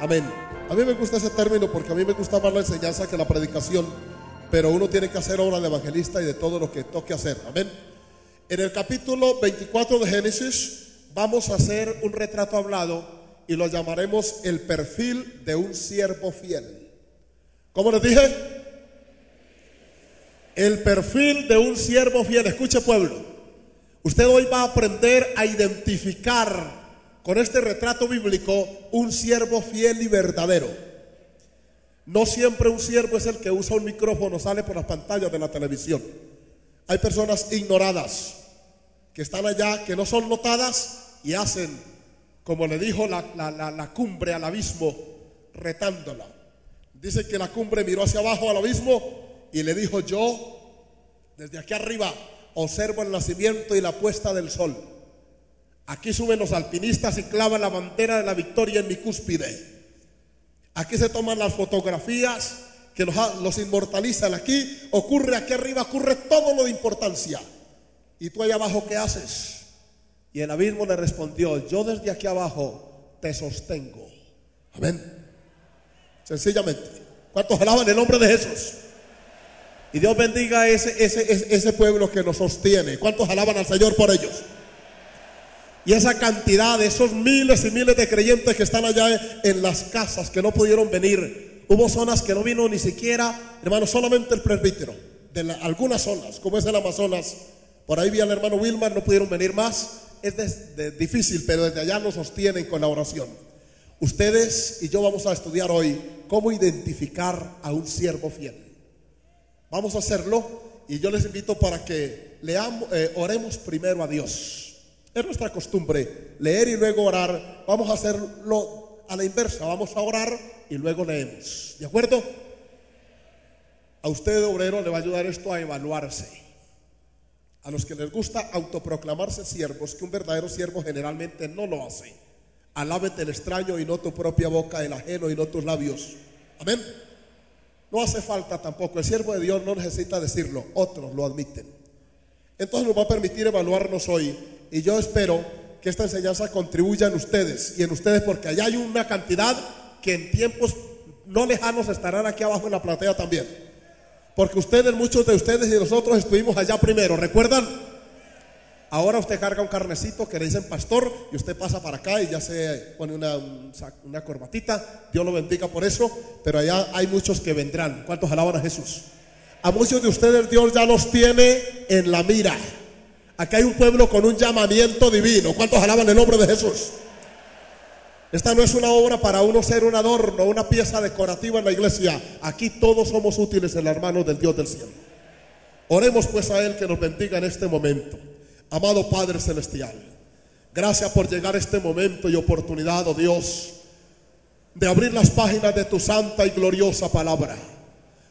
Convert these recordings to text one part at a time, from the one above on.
Amén. A mí me gusta ese término porque a mí me gusta más la enseñanza que la predicación, pero uno tiene que hacer obra de evangelista y de todo lo que toque hacer. Amén. En el capítulo 24 de Génesis vamos a hacer un retrato hablado y lo llamaremos el perfil de un siervo fiel. ¿Cómo les dije? El perfil de un siervo fiel. Escuche pueblo. Usted hoy va a aprender a identificar con este retrato bíblico un siervo fiel y verdadero. No siempre un siervo es el que usa un micrófono, sale por las pantallas de la televisión. Hay personas ignoradas que están allá, que no son notadas y hacen, como le dijo la, la cumbre al abismo, retándola. Dice que la cumbre miró hacia abajo al abismo y le dijo, yo desde aquí arriba observo el nacimiento y la puesta del sol. Aquí suben los alpinistas y clavan la bandera de la victoria en mi cúspide. Aquí se toman las fotografías que los, inmortalizan. Aquí ocurre, aquí arriba ocurre todo lo de importancia. ¿Y tú ahí abajo qué haces? Y el abismo le respondió, yo desde aquí abajo te sostengo. Amén. Sencillamente. ¿Cuántos alaban el nombre de Jesús? Y Dios bendiga ese, ese, ese pueblo que nos sostiene. ¿Cuántos alaban al Señor por ellos? Y esa cantidad de esos miles y miles de creyentes que están allá en las casas que no pudieron venir. Hubo zonas que no vino ni siquiera, hermano, solamente el presbítero. De algunas zonas, como es el Amazonas. Por ahí vi al hermano Wilmar, no pudieron venir más. Es difícil, pero desde allá nos sostienen con la oración. Ustedes y yo vamos a estudiar hoy cómo identificar a un siervo fiel. Vamos a hacerlo y yo les invito para que leamos, eh, oremos primero a Dios. Es nuestra costumbre leer y luego orar. Vamos a hacerlo a la inversa. Vamos a orar y luego leemos. ¿De acuerdo? A usted, obrero, le va a ayudar esto a evaluarse. A los que les gusta autoproclamarse siervos, que un verdadero siervo generalmente no lo hace. Alábete el extraño y no tu propia boca, el ajeno y no tus labios. Amén. No hace falta tampoco. El siervo de Dios no necesita decirlo. Otros lo admiten. Entonces nos va a permitir evaluarnos hoy y yo espero que esta enseñanza contribuya en ustedes y en ustedes porque allá hay una cantidad que en tiempos no lejanos estarán aquí abajo en la platea también. Porque ustedes, muchos de ustedes y nosotros estuvimos allá primero, ¿recuerdan? Ahora usted carga un carnecito que le dicen pastor y usted pasa para acá y ya se pone una, una corbatita. Dios lo bendiga por eso, pero allá hay muchos que vendrán. ¿Cuántos alaban a Jesús? A muchos de ustedes Dios ya los tiene en la mira. Aquí hay un pueblo con un llamamiento divino. ¿Cuántos alaban el nombre de Jesús? Esta no es una obra para uno ser un adorno, una pieza decorativa en la iglesia. Aquí todos somos útiles en las manos del Dios del cielo. Oremos pues a Él que nos bendiga en este momento. Amado Padre Celestial, gracias por llegar a este momento y oportunidad, oh Dios, de abrir las páginas de tu santa y gloriosa palabra.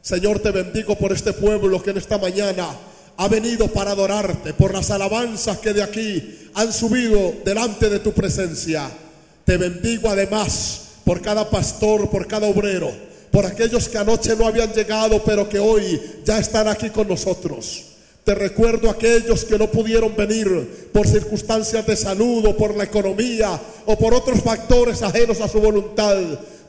Señor, te bendigo por este pueblo que en esta mañana ha venido para adorarte, por las alabanzas que de aquí han subido delante de tu presencia. Te bendigo además por cada pastor, por cada obrero, por aquellos que anoche no habían llegado, pero que hoy ya están aquí con nosotros. Te recuerdo a aquellos que no pudieron venir por circunstancias de salud o por la economía o por otros factores ajenos a su voluntad.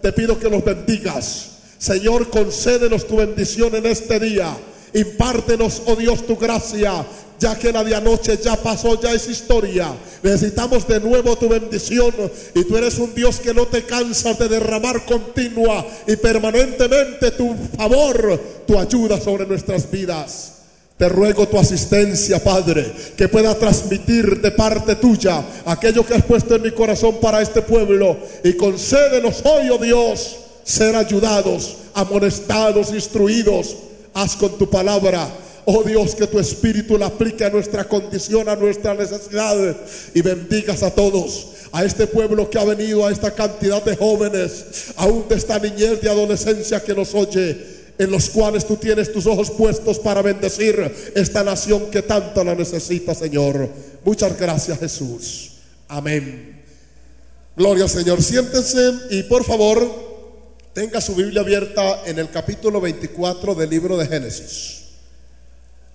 Te pido que los bendigas. Señor, concédenos tu bendición en este día Impártenos, oh Dios, tu gracia, ya que la de anoche ya pasó, ya es historia. Necesitamos de nuevo tu bendición y tú eres un Dios que no te cansas de derramar continua y permanentemente tu favor, tu ayuda sobre nuestras vidas. Te ruego tu asistencia, Padre, que pueda transmitir de parte tuya aquello que has puesto en mi corazón para este pueblo y concédenos hoy, oh Dios, ser ayudados, amonestados, instruidos haz con tu palabra, Oh Dios, que tu espíritu la aplique a nuestra condición, a nuestra necesidad y bendigas a todos. A este pueblo que ha venido, a esta cantidad de jóvenes, aún de esta niñez de adolescencia que nos oye en los cuales tú tienes tus ojos puestos para bendecir esta nación que tanto la necesita, Señor. Muchas gracias, Jesús. Amén. Gloria al Señor. Siéntense y por favor tenga su Biblia abierta en el capítulo 24 del libro de Génesis.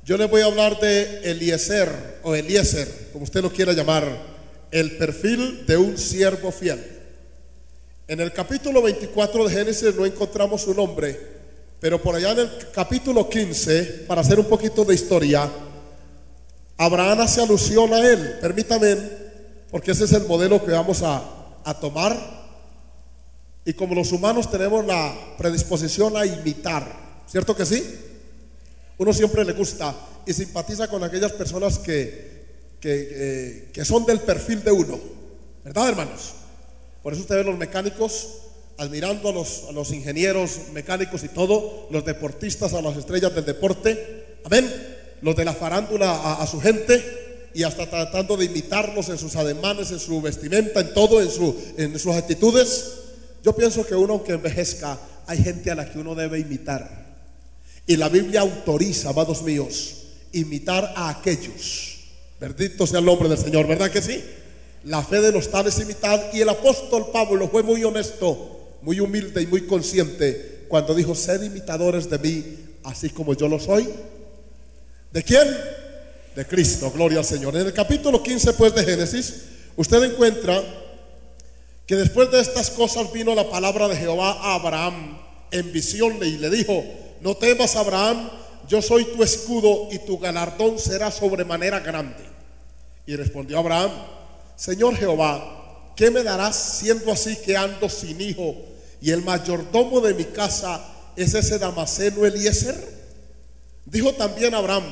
Yo les voy a hablar de Eliezer o Eliezer, como usted lo quiera llamar, el perfil de un siervo fiel. En el capítulo 24 de Génesis no encontramos su nombre, pero por allá en el capítulo 15, para hacer un poquito de historia, Abraham hace alusión a él. Permítame, porque ese es el modelo que vamos a, a tomar. Y como los humanos tenemos la predisposición a imitar, ¿cierto que sí? Uno siempre le gusta y simpatiza con aquellas personas que, que, eh, son del perfil de uno. ¿Verdad, hermanos? Por eso ustedes los mecánicos, admirando a los, a los ingenieros mecánicos y todo, los deportistas, a las estrellas del deporte, amén, los de la farándula a, su gente y hasta tratando de imitarlos en sus ademanes, en su vestimenta, en todo, en, su, en sus actitudes. Yo pienso que uno, aunque envejezca, hay gente a la que uno debe imitar. Y la Biblia autoriza, amados míos, imitar a aquellos. Bendito sea el nombre del Señor, ¿verdad que sí? La fe de los tales imitar. Y el apóstol Pablo fue muy honesto, muy humilde y muy consciente cuando dijo, sed imitadores de mí, así como yo lo soy. ¿De quién? De Cristo, gloria al Señor. En el capítulo 15 pues de Génesis, usted encuentra que después de estas cosas vino la palabra de Jehová a Abraham en visión y le dijo, no temas, Abraham, yo soy tu escudo y tu galardón será sobremanera grande. Y respondió Abraham, Señor Jehová, ¿qué me darás siendo así que ando sin hijo y el mayordomo de mi casa es ese Damaseno Eliezer? Dijo también Abraham,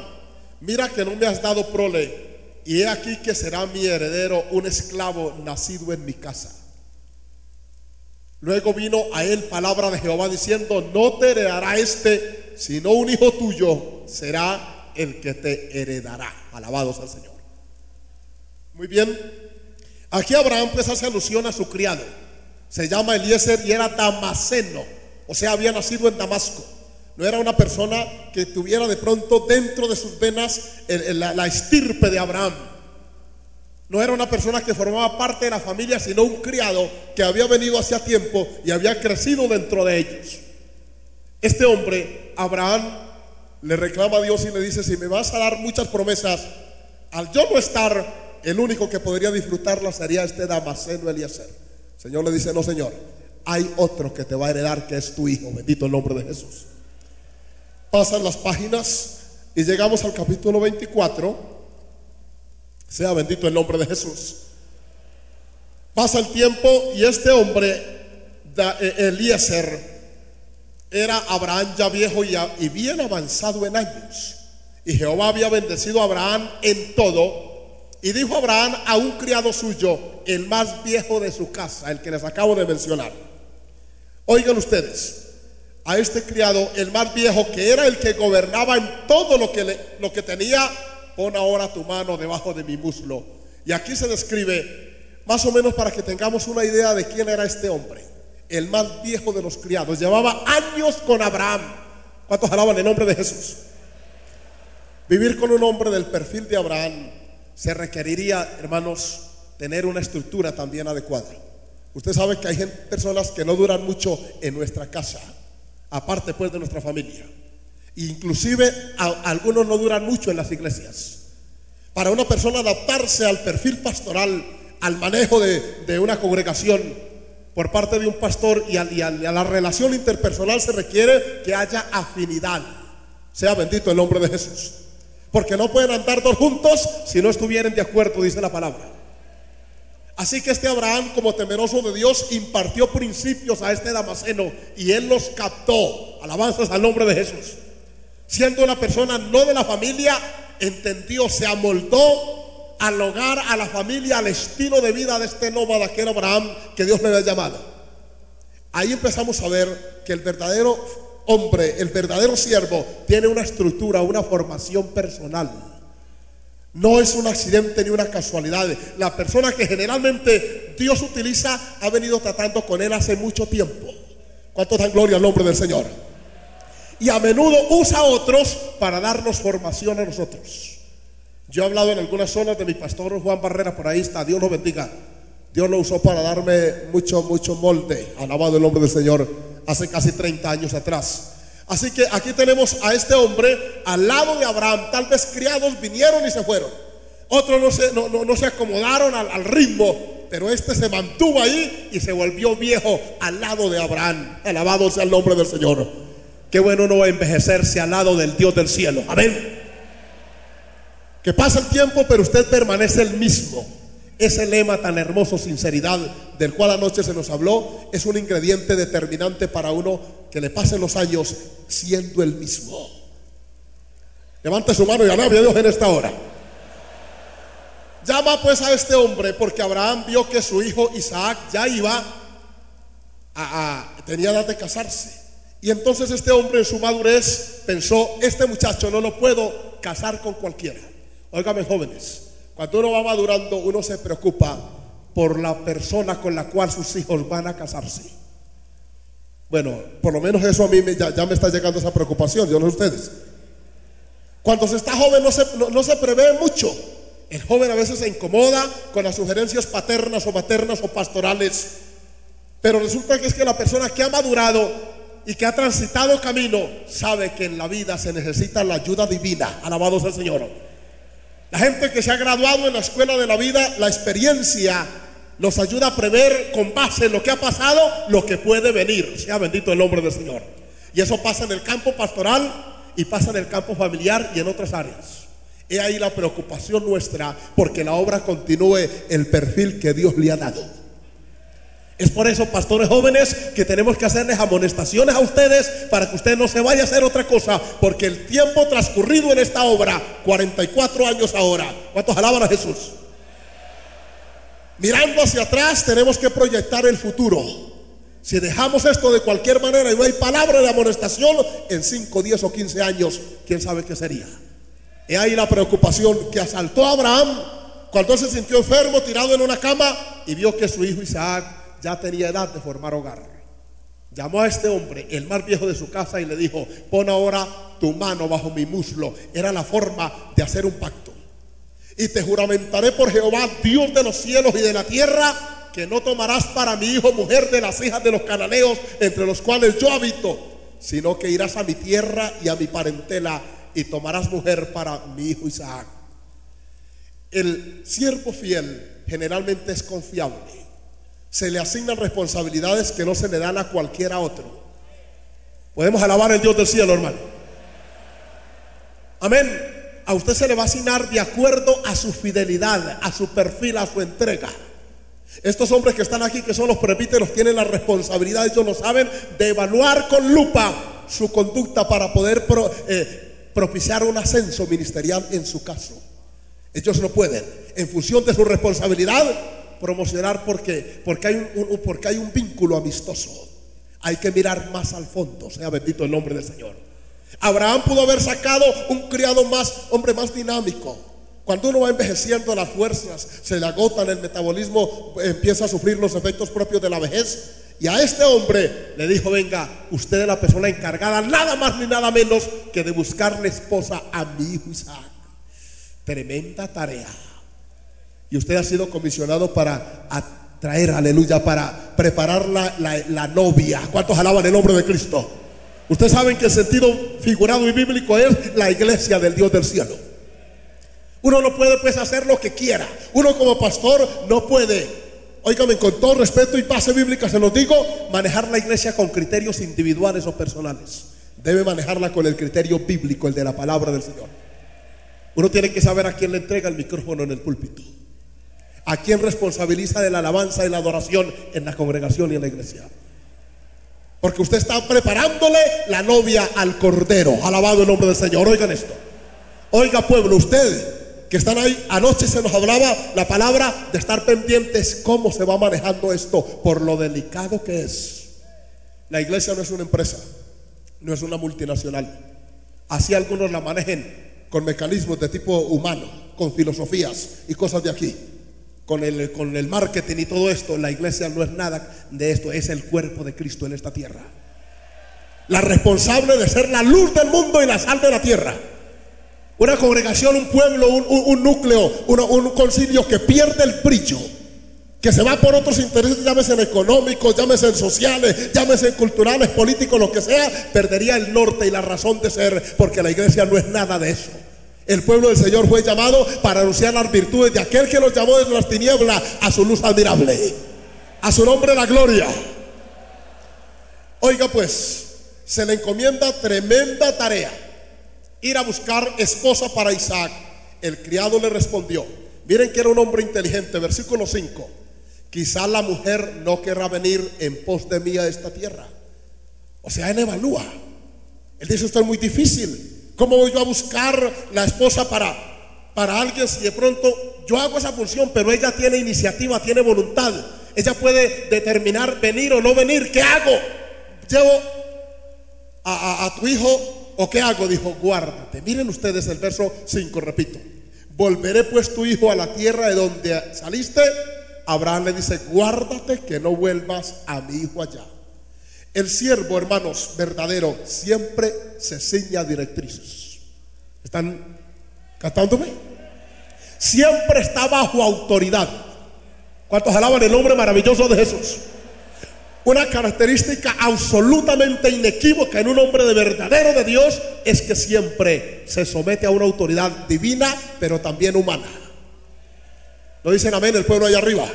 mira que no me has dado prole y he aquí que será mi heredero un esclavo nacido en mi casa. Luego vino a él palabra de Jehová diciendo, no te heredará este, sino un hijo tuyo será el que te heredará. Alabados al Señor. Muy bien. Aquí Abraham pues hace alusión a su criado. Se llama Eliezer y era damaseno. O sea, había nacido en Damasco. No era una persona que tuviera de pronto dentro de sus venas la estirpe de Abraham no era una persona que formaba parte de la familia, sino un criado que había venido hacía tiempo y había crecido dentro de ellos. Este hombre, Abraham, le reclama a Dios y le dice, si me vas a dar muchas promesas, al yo no estar, el único que podría disfrutarlas sería este Damaseno Eliezer. El Señor le dice, no Señor, hay otro que te va a heredar que es tu hijo, bendito el nombre de Jesús. Pasan las páginas y llegamos al capítulo 24 sea bendito el nombre de Jesús. Pasa el tiempo y este hombre, eh, Eliezer, era Abraham ya viejo y bien avanzado en años. Y Jehová había bendecido a Abraham en todo. Y dijo Abraham a un criado suyo, el más viejo de su casa, el que les acabo de mencionar. Oigan ustedes, a este criado, el más viejo, que era el que gobernaba en todo lo que, lo que tenía pon ahora tu mano debajo de mi muslo. Y aquí se describe, más o menos para que tengamos una idea de quién era este hombre, el más viejo de los criados. Llevaba años con Abraham. ¿Cuántos alaban el nombre de Jesús? Vivir con un hombre del perfil de Abraham se requeriría, hermanos, tener una estructura también adecuada. Usted sabe que hay personas que no duran mucho en nuestra casa, aparte pues de nuestra familia. Inclusive algunos no duran mucho en las iglesias. Para una persona adaptarse al perfil pastoral, al manejo de, una congregación por parte de un pastor y a, la relación interpersonal se requiere que haya afinidad. Sea bendito el nombre de Jesús. Porque no pueden andar dos juntos si no estuvieran de acuerdo, dice la palabra. Así que este Abraham, como temeroso de Dios, impartió principios a este Damaseno y él los captó. Alabanzas al nombre de Jesús siendo una persona no de la familia, entendió, se amoldó al hogar, a la familia, al estilo de vida de este nómada que era Abraham, que Dios le había llamado. Ahí empezamos a ver que el verdadero hombre, el verdadero siervo, tiene una estructura, una formación personal. No es un accidente ni una casualidad. La persona que generalmente Dios utiliza ha venido tratando con él hace mucho tiempo. ¿Cuánto dan gloria al nombre del Señor? Y a menudo usa a otros para darnos formación a nosotros. Yo he hablado en algunas zonas de mi pastor Juan Barrera, por ahí está, Dios lo bendiga. Dios lo usó para darme mucho, mucho molde, alabado el nombre del Señor, hace casi 30 años atrás. Así que aquí tenemos a este hombre al lado de Abraham. Tal vez criados vinieron y se fueron. Otros no se, no, se acomodaron al, al, ritmo, pero este se mantuvo ahí y se volvió viejo al lado de Abraham. Alabado sea el nombre del Señor. Qué bueno no envejecerse al lado del Dios del cielo. Amén. Que pasa el tiempo, pero usted permanece el mismo. Ese lema tan hermoso, sinceridad, del cual anoche se nos habló, es un ingrediente determinante para uno que le pasen los años siendo el mismo. Levante su mano y alabe a Dios en esta hora. Llama pues a este hombre porque Abraham vio que su hijo Isaac ya iba a, tenía edad de casarse. Y entonces este hombre en su madurez pensó, este muchacho no lo puedo casar con cualquiera. Óigame jóvenes, cuando uno va madurando, uno se preocupa por la persona con la cual sus hijos van a casarse. Bueno, por lo menos eso a mí ya, me está llegando esa preocupación, yo no sé ustedes. Cuando se está joven no se, no se prevé mucho. El joven a veces se incomoda con las sugerencias paternas o maternas o pastorales. Pero resulta que es que la persona que ha madurado y que ha transitado camino sabe que en la vida se necesita la ayuda divina. Alabado sea el Señor. La gente que se ha graduado en la escuela de la vida, la experiencia nos ayuda a prever con base en lo que ha pasado lo que puede venir. Sea bendito el nombre del Señor. Y eso pasa en el campo pastoral y pasa en el campo familiar y en otras áreas. He ahí la preocupación nuestra porque la obra continúe el perfil que Dios le ha dado. Es por eso, pastores jóvenes, que tenemos que hacerles amonestaciones a ustedes para que usted no se vaya a hacer otra cosa, porque el tiempo transcurrido en esta obra, 44 años ahora, ¿cuántos alaban a Jesús? Mirando hacia atrás, tenemos que proyectar el futuro. Si dejamos esto de cualquier manera y no hay palabra de amonestación, en 5, 10 o 15 años, quién sabe qué sería. Y ahí la preocupación que asaltó a Abraham cuando se sintió enfermo, tirado en una cama y vio que su hijo Isaac ya tenía edad de formar hogar. Llamó a este hombre, el más viejo de su casa, y le dijo, pon ahora tu mano bajo mi muslo. Era la forma de hacer un pacto. Y te juramentaré por Jehová, Dios de los cielos y de la tierra, que no tomarás para mi hijo mujer de las hijas de los cananeos, entre los cuales yo habito, sino que irás a mi tierra y a mi parentela y tomarás mujer para mi hijo Isaac. El siervo fiel generalmente es confiable se le asignan responsabilidades que no se le dan a cualquiera otro. Podemos alabar al Dios del cielo, hermano. Amén. A usted se le va a asignar de acuerdo a su fidelidad, a su perfil, a su entrega. Estos hombres que están aquí, que son los presbíteros, tienen la responsabilidad, ellos lo saben, de evaluar con lupa su conducta para poder eh, propiciar un ascenso ministerial en su caso. Ellos no pueden. En función de su responsabilidad, promocionar porque, porque, hay un, porque hay un vínculo amistoso. Hay que mirar más al fondo, sea bendito el nombre del Señor. Abraham pudo haber sacado un criado más, hombre más dinámico. Cuando uno va envejeciendo, las fuerzas se le agotan, el metabolismo empieza a sufrir los efectos propios de la vejez. Y a este hombre le dijo, venga, usted es la persona encargada, nada más ni nada menos que de buscarle esposa a mi hijo Isaac. Tremenda tarea. Y usted ha sido comisionado para atraer, aleluya, para preparar la, novia. ¿Cuántos alaban el nombre de Cristo? Ustedes saben que el sentido figurado y bíblico es la iglesia del Dios del cielo. Uno no puede pues hacer lo que quiera. Uno como pastor no puede, óigame, con todo respeto y base bíblica se lo digo, manejar la iglesia con criterios individuales o personales. Debe manejarla con el criterio bíblico, el de la palabra del Señor. Uno tiene que saber a quién le entrega el micrófono en el púlpito. ¿A quién responsabiliza de la alabanza y la adoración en la congregación y en la iglesia? Porque usted está preparándole la novia al cordero. Alabado el nombre del Señor. Oigan esto. Oiga pueblo, usted que están ahí, anoche se nos hablaba la palabra de estar pendientes cómo se va manejando esto por lo delicado que es. La iglesia no es una empresa. no es una multinacional. Así algunos la manejen con mecanismos de tipo humano, con filosofías y cosas de aquí. Con el, con el marketing y todo esto, la iglesia no es nada de esto, es el cuerpo de Cristo en esta tierra. La responsable de ser la luz del mundo y la sal de la tierra. Una congregación, un pueblo, un, núcleo, un concilio que pierde el brillo que se va por otros intereses, llámese en económicos, llámese en sociales, llámese en culturales, políticos, lo que sea, perdería el norte y la razón de ser, porque la iglesia no es nada de eso. El pueblo del Señor fue llamado para anunciar las virtudes de aquel que los llamó desde las tinieblas a su luz admirable. A su nombre la gloria. Oiga pues, se le encomienda tremenda tarea. Ir a buscar esposa para Isaac. El criado le respondió. Miren que era un hombre inteligente. Versículo 5. Quizá la mujer no querrá venir en pos de mí a esta tierra. O sea, él evalúa. Él dice, esto es muy difícil. ¿Cómo voy yo a buscar la esposa para, para alguien si de pronto yo hago esa función, pero ella tiene iniciativa, tiene voluntad? Ella puede determinar venir o no venir. ¿Qué hago? ¿Llevo a, a tu hijo o qué hago? Dijo, guárdate. Miren ustedes el verso 5, repito. Volveré pues tu hijo a la tierra de donde saliste Abraham le dice, guárdate que no vuelvas a mi hijo allá. El siervo, hermanos, verdadero, siempre se ciña directrices. ¿Están captándome? Siempre está bajo autoridad. ¿Cuántos alaban el nombre maravilloso de Jesús? Una característica absolutamente inequívoca en un hombre de verdadero de Dios es que siempre se somete a una autoridad divina, pero también humana. ¿No dicen amén el pueblo allá arriba?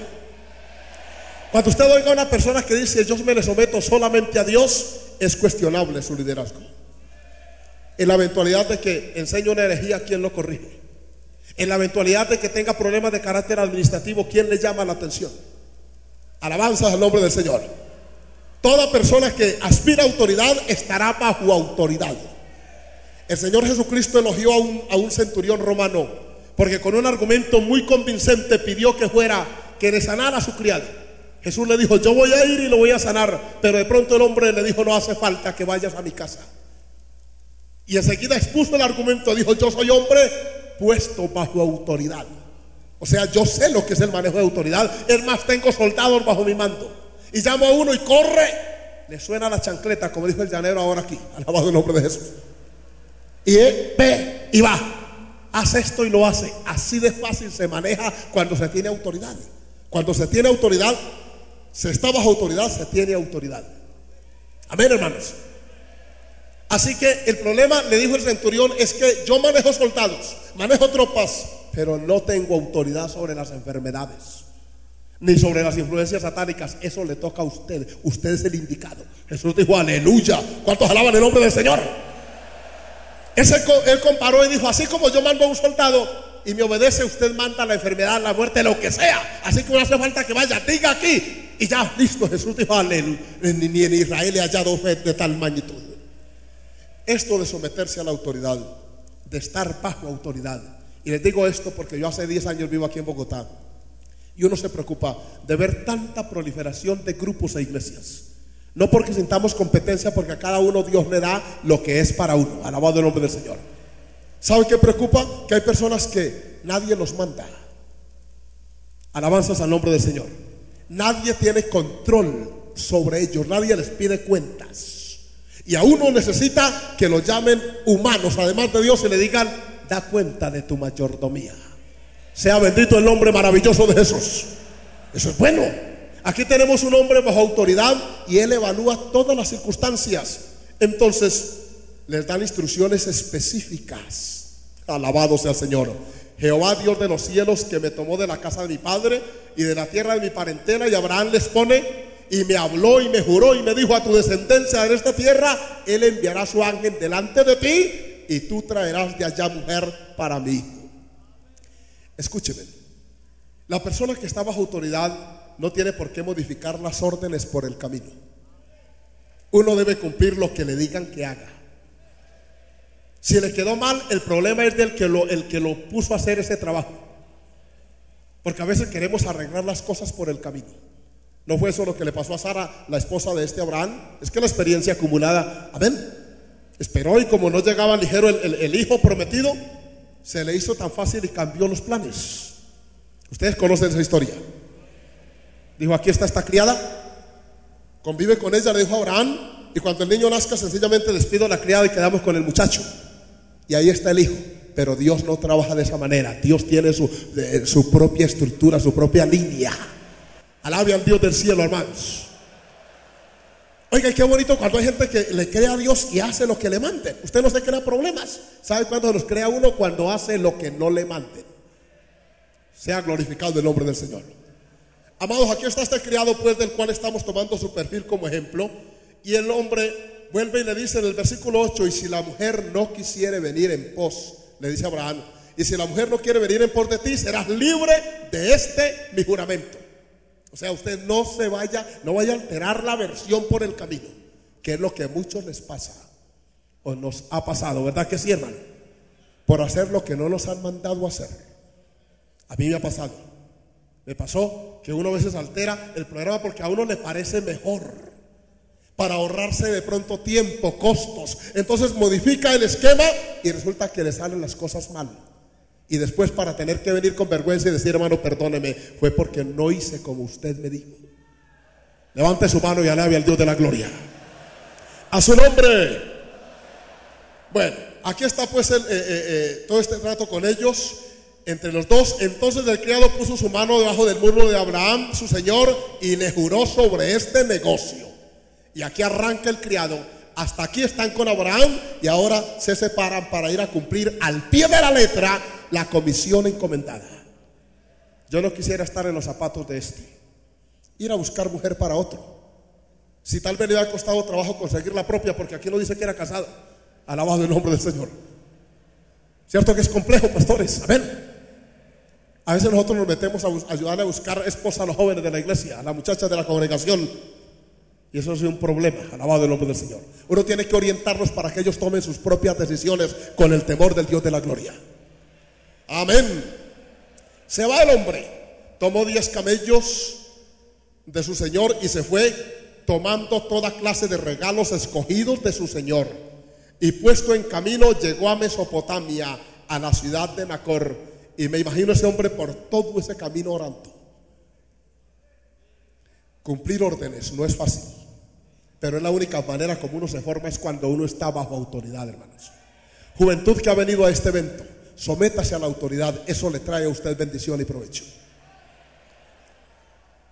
Cuando usted oiga a una persona que dice yo me le someto solamente a Dios, es cuestionable su liderazgo. En la eventualidad de que enseñe una herejía, ¿quién lo corrige? En la eventualidad de que tenga problemas de carácter administrativo, ¿quién le llama la atención? Alabanzas al nombre del Señor. Toda persona que aspira a autoridad estará bajo autoridad. El Señor Jesucristo elogió a un, centurión romano porque con un argumento muy convincente pidió que fuera, que le sanara a su criado. Jesús le dijo, yo voy a ir y lo voy a sanar, pero de pronto el hombre le dijo, no hace falta que vayas a mi casa. Y enseguida expuso el argumento, dijo, yo soy hombre puesto bajo autoridad. O sea, yo sé lo que es el manejo de autoridad. Es más, tengo soldados bajo mi mando. Y llamo a uno y corre. Le suena la chancleta, como dijo el llanero ahora aquí. Alabado el nombre de Jesús. Y ve y va hace esto y lo hace. Así de fácil se maneja cuando se tiene autoridad. Cuando se tiene autoridad, se está bajo autoridad, se tiene autoridad. Amén, hermanos. Así que el problema, le dijo el centurión, es que yo manejo soldados, manejo tropas, pero no tengo autoridad sobre las enfermedades, ni sobre las influencias satánicas. Eso le toca a usted. Usted es el indicado. Jesús dijo, aleluya. ¿Cuántos alaban el nombre del Señor? Ese, él comparó y dijo, así como yo mando a un soldado y me obedece, usted manda la enfermedad, la muerte, lo que sea. Así que no hace falta que vaya, diga aquí. Y ya, listo, Jesús dijo, ni en Israel he hallado fe de tal magnitud. Esto de someterse a la autoridad, de estar bajo autoridad. Y les digo esto porque yo hace 10 años vivo aquí en Bogotá. Y uno se preocupa de ver tanta proliferación de grupos e iglesias. No porque sintamos competencia, porque a cada uno Dios le da lo que es para uno. Alabado el nombre del Señor. ¿Sabe qué preocupa? Que hay personas que nadie los manda. Alabanzas al nombre del Señor. Nadie tiene control sobre ellos, nadie les pide cuentas. Y a uno necesita que lo llamen humanos, además de Dios, y le digan, da cuenta de tu mayordomía. Sea bendito el nombre maravilloso de Jesús. Eso es bueno. Aquí tenemos un hombre bajo autoridad y él evalúa todas las circunstancias. Entonces, les dan instrucciones específicas. Alabado sea el Señor. Jehová Dios de los cielos que me tomó de la casa de mi padre y de la tierra de mi parentela y Abraham les pone y me habló y me juró y me dijo a tu descendencia en esta tierra, él enviará su ángel delante de ti y tú traerás de allá mujer para mí. Escúcheme, la persona que está bajo autoridad no tiene por qué modificar las órdenes por el camino. Uno debe cumplir lo que le digan que haga. Si le quedó mal, el problema es del que lo, el que lo puso a hacer ese trabajo. Porque a veces queremos arreglar las cosas por el camino. ¿No fue eso lo que le pasó a Sara, la esposa de este Abraham? Es que la experiencia acumulada, amén, Esperó y como no llegaba ligero el, hijo prometido, se le hizo tan fácil y cambió los planes. Ustedes conocen esa historia. Dijo, aquí está esta criada, convive con ella, le dijo Abraham, y cuando el niño nazca sencillamente despido a la criada y quedamos con el muchacho. Y ahí está el hijo. Pero Dios no trabaja de esa manera. Dios tiene su, su propia estructura, su propia línea. Alabe al Dios del cielo, hermanos. Oiga, qué bonito cuando hay gente que le cree a Dios y hace lo que le manden. Usted no se crea problemas. ¿Sabe cuándo los crea uno? Cuando hace lo que no le manden. Sea glorificado el nombre del Señor. Amados, aquí está este criado, pues, del cual estamos tomando su perfil como ejemplo. Y el hombre vuelve y le dice en el versículo 8: Y si la mujer no quisiere venir en pos, le dice Abraham, y si la mujer no quiere venir en pos de ti, serás libre de este mi juramento. O sea, usted no se vaya, no vaya a alterar la versión por el camino, que es lo que a muchos les pasa o nos ha pasado, ¿verdad que sí, hermano? Por hacer lo que no nos han mandado hacer. A mí me ha pasado. Me pasó que uno a veces altera el programa porque a uno le parece mejor para ahorrarse de pronto tiempo, costos. Entonces modifica el esquema y resulta que le salen las cosas mal. Y después para tener que venir con vergüenza y decir, hermano, perdóneme, fue porque no hice como usted me dijo. Levante su mano y alabe al Dios de la gloria. A su nombre. Bueno, aquí está pues eh, eh, eh, todo este trato con ellos. Entre los dos, entonces el criado puso su mano debajo del muro de Abraham, su señor, y le juró sobre este negocio. Y aquí arranca el criado hasta aquí están con Abraham y ahora se separan para ir a cumplir al pie de la letra la comisión encomendada. Yo no quisiera estar en los zapatos de este. Ir a buscar mujer para otro. Si tal vez le ha costado trabajo conseguir la propia, porque aquí no dice que era casado. Alabado el nombre del Señor. ¿Cierto que es complejo, pastores? Amén. A veces nosotros nos metemos a ayudarle a buscar esposa a los jóvenes de la iglesia, a las muchachas de la congregación, y eso es un problema, alabado el nombre del Señor. Uno tiene que orientarlos para que ellos tomen sus propias decisiones con el temor del Dios de la gloria. Amén. Se va el hombre, tomó diez camellos de su Señor y se fue tomando toda clase de regalos escogidos de su Señor. Y puesto en camino llegó a Mesopotamia, a la ciudad de Nacor. Y me imagino ese hombre por todo ese camino orando. Cumplir órdenes no es fácil, pero es la única manera como uno se forma es cuando uno está bajo autoridad, hermanos. Juventud que ha venido a este evento, sométase a la autoridad, eso le trae a usted bendición y provecho.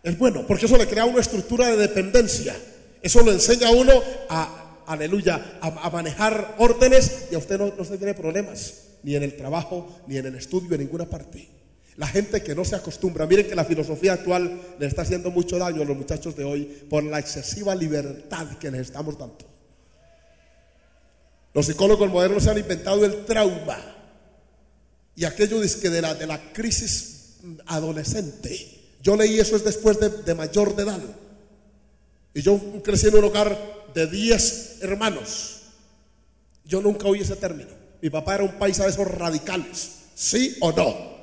Es bueno, porque eso le crea una estructura de dependencia. Eso lo enseña a uno a, aleluya, a, manejar órdenes y a usted no, no se tiene problemas, ni en el trabajo, ni en el estudio, en ninguna parte. La gente que no se acostumbra, miren que la filosofía actual le está haciendo mucho daño a los muchachos de hoy por la excesiva libertad que les estamos dando. Los psicólogos modernos se han inventado el trauma y aquello que de la, de la crisis adolescente. Yo leí eso es después de, de mayor edad. Y yo crecí en un hogar de 10 hermanos. Yo nunca oí ese término. Mi papá era un paisa de esos radicales. ¿Sí o no?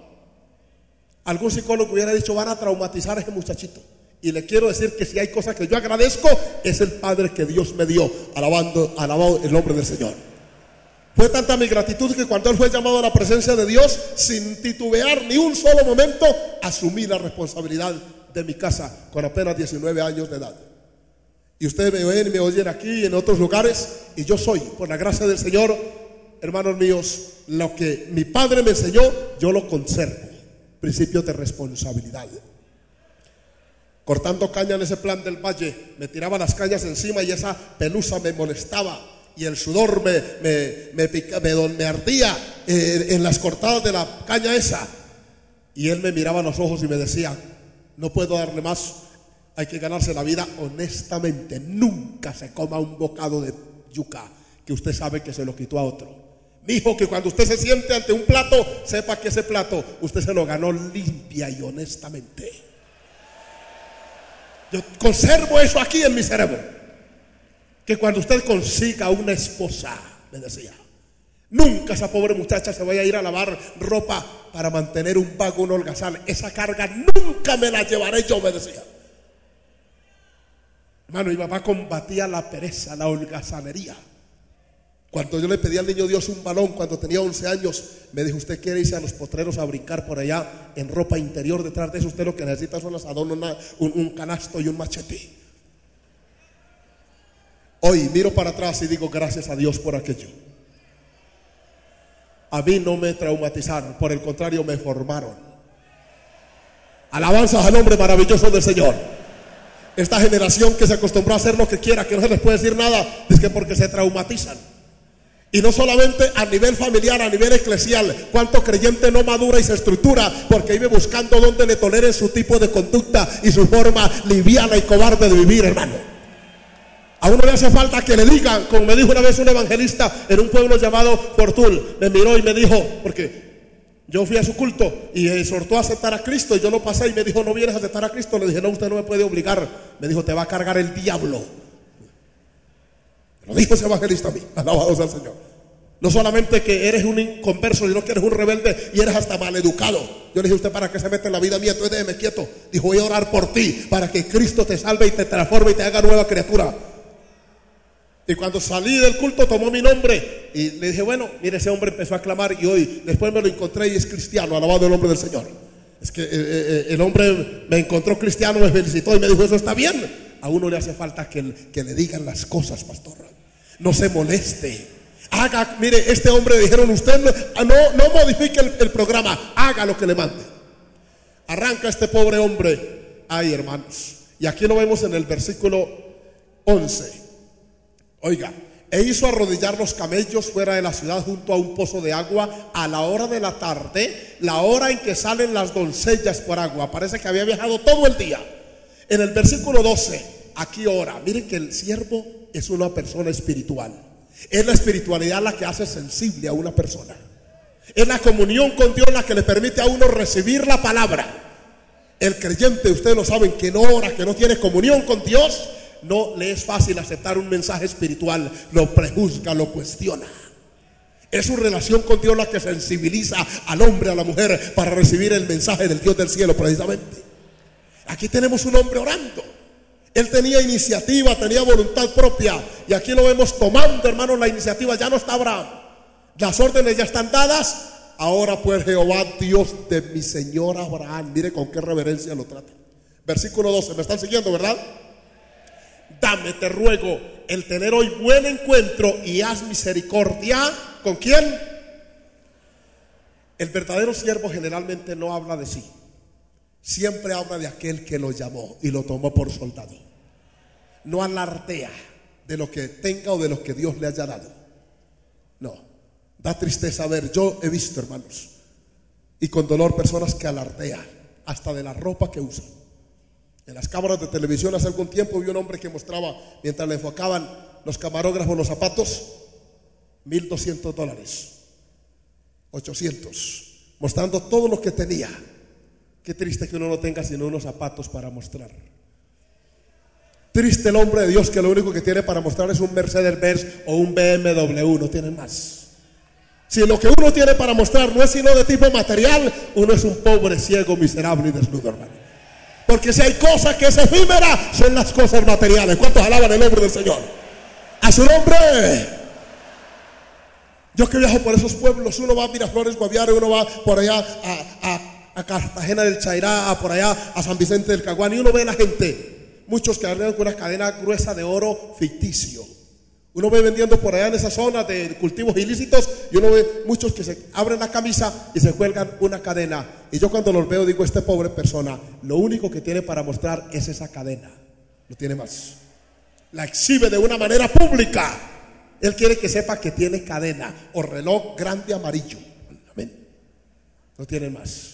Algún psicólogo hubiera dicho, van a traumatizar a ese muchachito. Y le quiero decir que si hay cosas que yo agradezco, es el Padre que Dios me dio, alabando, alabado el nombre del Señor. Fue tanta mi gratitud que cuando él fue llamado a la presencia de Dios, sin titubear ni un solo momento, asumí la responsabilidad de mi casa con apenas 19 años de edad. Y ustedes me ven y me oyen aquí y en otros lugares, y yo soy, por la gracia del Señor, hermanos míos, lo que mi padre me enseñó, yo lo conservo principios de responsabilidad. Cortando caña en ese plan del valle, me tiraba las cañas encima y esa pelusa me molestaba y el sudor me, me, me, me, ardía eh, en las cortadas de la caña esa. Y él me miraba a los ojos y me decía, no puedo darle más, hay que ganarse la vida honestamente. Nunca se coma un bocado de yuca que usted sabe que se lo quitó a otro. Dijo que cuando usted se siente ante un plato, sepa que ese plato usted se lo ganó limpia y honestamente. Yo conservo eso aquí en mi cerebro. Que cuando usted consiga una esposa, me decía, nunca esa pobre muchacha se vaya a ir a lavar ropa para mantener un vago, un holgazán. Esa carga nunca me la llevaré yo, me decía. Hermano, mi papá combatía la pereza, la holgazanería Cuando yo le pedí al niño Dios un balón cuando tenía 11 años, me dijo, usted quiere irse a los potreros a brincar por allá en ropa interior. Detrás de eso usted lo que necesita son las adornos, un, un canasto y un machete. Hoy miro para atrás y digo gracias a Dios por aquello. A mí no me traumatizaron, por el contrario me formaron. Alabanzas al nombre maravilloso del Señor. Esta generación que se acostumbró a hacer lo que quiera, que no se les puede decir nada, es que porque se traumatizan. Y no solamente a nivel familiar, a nivel eclesial. Cuánto creyente no madura y se estructura porque vive buscando donde le toleren su tipo de conducta y su forma liviana y cobarde de vivir, hermano. A uno le hace falta que le digan, como me dijo una vez un evangelista en un pueblo llamado Fortul, me miró y me dijo, porque yo fui a su culto y exhortó a aceptar a Cristo y yo lo pasé y me dijo, no vienes a aceptar a Cristo. Le dije, no, usted no me puede obligar. Me dijo, te va a cargar el diablo. Lo dijo ese evangelista a mí, alabado sea el Señor. No solamente que eres un inconverso, sino que eres un rebelde y eres hasta maleducado. Yo le dije, ¿usted para qué se mete en la vida mía? Entonces déjeme quieto. Dijo, voy a orar por ti para que Cristo te salve y te transforme y te haga nueva criatura. Y cuando salí del culto tomó mi nombre y le dije, bueno, mire, ese hombre empezó a clamar y hoy después me lo encontré y es cristiano, alabado el nombre del Señor. Es que eh, eh, eh, el hombre me encontró cristiano, me felicitó y me dijo, eso está bien. A uno le hace falta que, le digan las cosas, pastor. No se moleste. Haga, mire, este hombre dijeron, usted no, ah, no, modifique el, el, programa, haga lo que le mande. Arranca este pobre hombre. Ay, hermanos. Y aquí lo vemos en el versículo 11. Oiga, e hizo arrodillar los camellos fuera de la ciudad junto a un pozo de agua a la hora de la tarde, la hora en que salen las doncellas por agua. Parece que había viajado todo el día. En el versículo 12, aquí ora, miren que el siervo es una persona espiritual. Es la espiritualidad la que hace sensible a una persona. Es la comunión con Dios la que le permite a uno recibir la palabra. El creyente, ustedes lo saben, que no ora, que no tiene comunión con Dios, no le es fácil aceptar un mensaje espiritual, lo prejuzga, lo cuestiona. Es su relación con Dios la que sensibiliza al hombre, a la mujer, para recibir el mensaje del Dios del cielo, precisamente. Aquí tenemos un hombre orando. Él tenía iniciativa, tenía voluntad propia. Y aquí lo vemos tomando, hermano, la iniciativa. Ya no está Abraham. Las órdenes ya están dadas. Ahora pues Jehová, Dios de mi Señor Abraham. Mire con qué reverencia lo trata. Versículo 12. ¿Me están siguiendo, verdad? Dame, te ruego, el tener hoy buen encuentro y haz misericordia. ¿Con quién? El verdadero siervo generalmente no habla de sí. Siempre habla de aquel que lo llamó y lo tomó por soldado. No alardea de lo que tenga o de lo que Dios le haya dado. No. Da tristeza ver. Yo he visto, hermanos, y con dolor personas que alardean hasta de la ropa que usan. En las cámaras de televisión hace algún tiempo vi un hombre que mostraba, mientras le enfocaban los camarógrafos los zapatos, 1200 dólares, 800, mostrando todo lo que tenía. Qué triste que uno no tenga sino unos zapatos para mostrar. Triste el hombre de Dios que lo único que tiene para mostrar es un Mercedes-Benz o un BMW, no tiene más. Si lo que uno tiene para mostrar no es sino de tipo material, uno es un pobre, ciego, miserable y desnudo, hermano. Porque si hay cosas que es efímera, son las cosas materiales. ¿Cuántos alaban el nombre del Señor? A su nombre. Yo que viajo por esos pueblos, uno va a Miraflores, Guaviare, uno va por allá a, a a Cartagena del Chairá, por allá a San Vicente del Caguán, y uno ve a la gente, muchos que andan con una cadena gruesa de oro ficticio. Uno ve vendiendo por allá en esa zona de cultivos ilícitos y uno ve muchos que se abren la camisa y se cuelgan una cadena. Y yo cuando los veo digo, este pobre persona, lo único que tiene para mostrar es esa cadena. No tiene más. La exhibe de una manera pública. Él quiere que sepa que tiene cadena o reloj grande amarillo. Amén. No tiene más.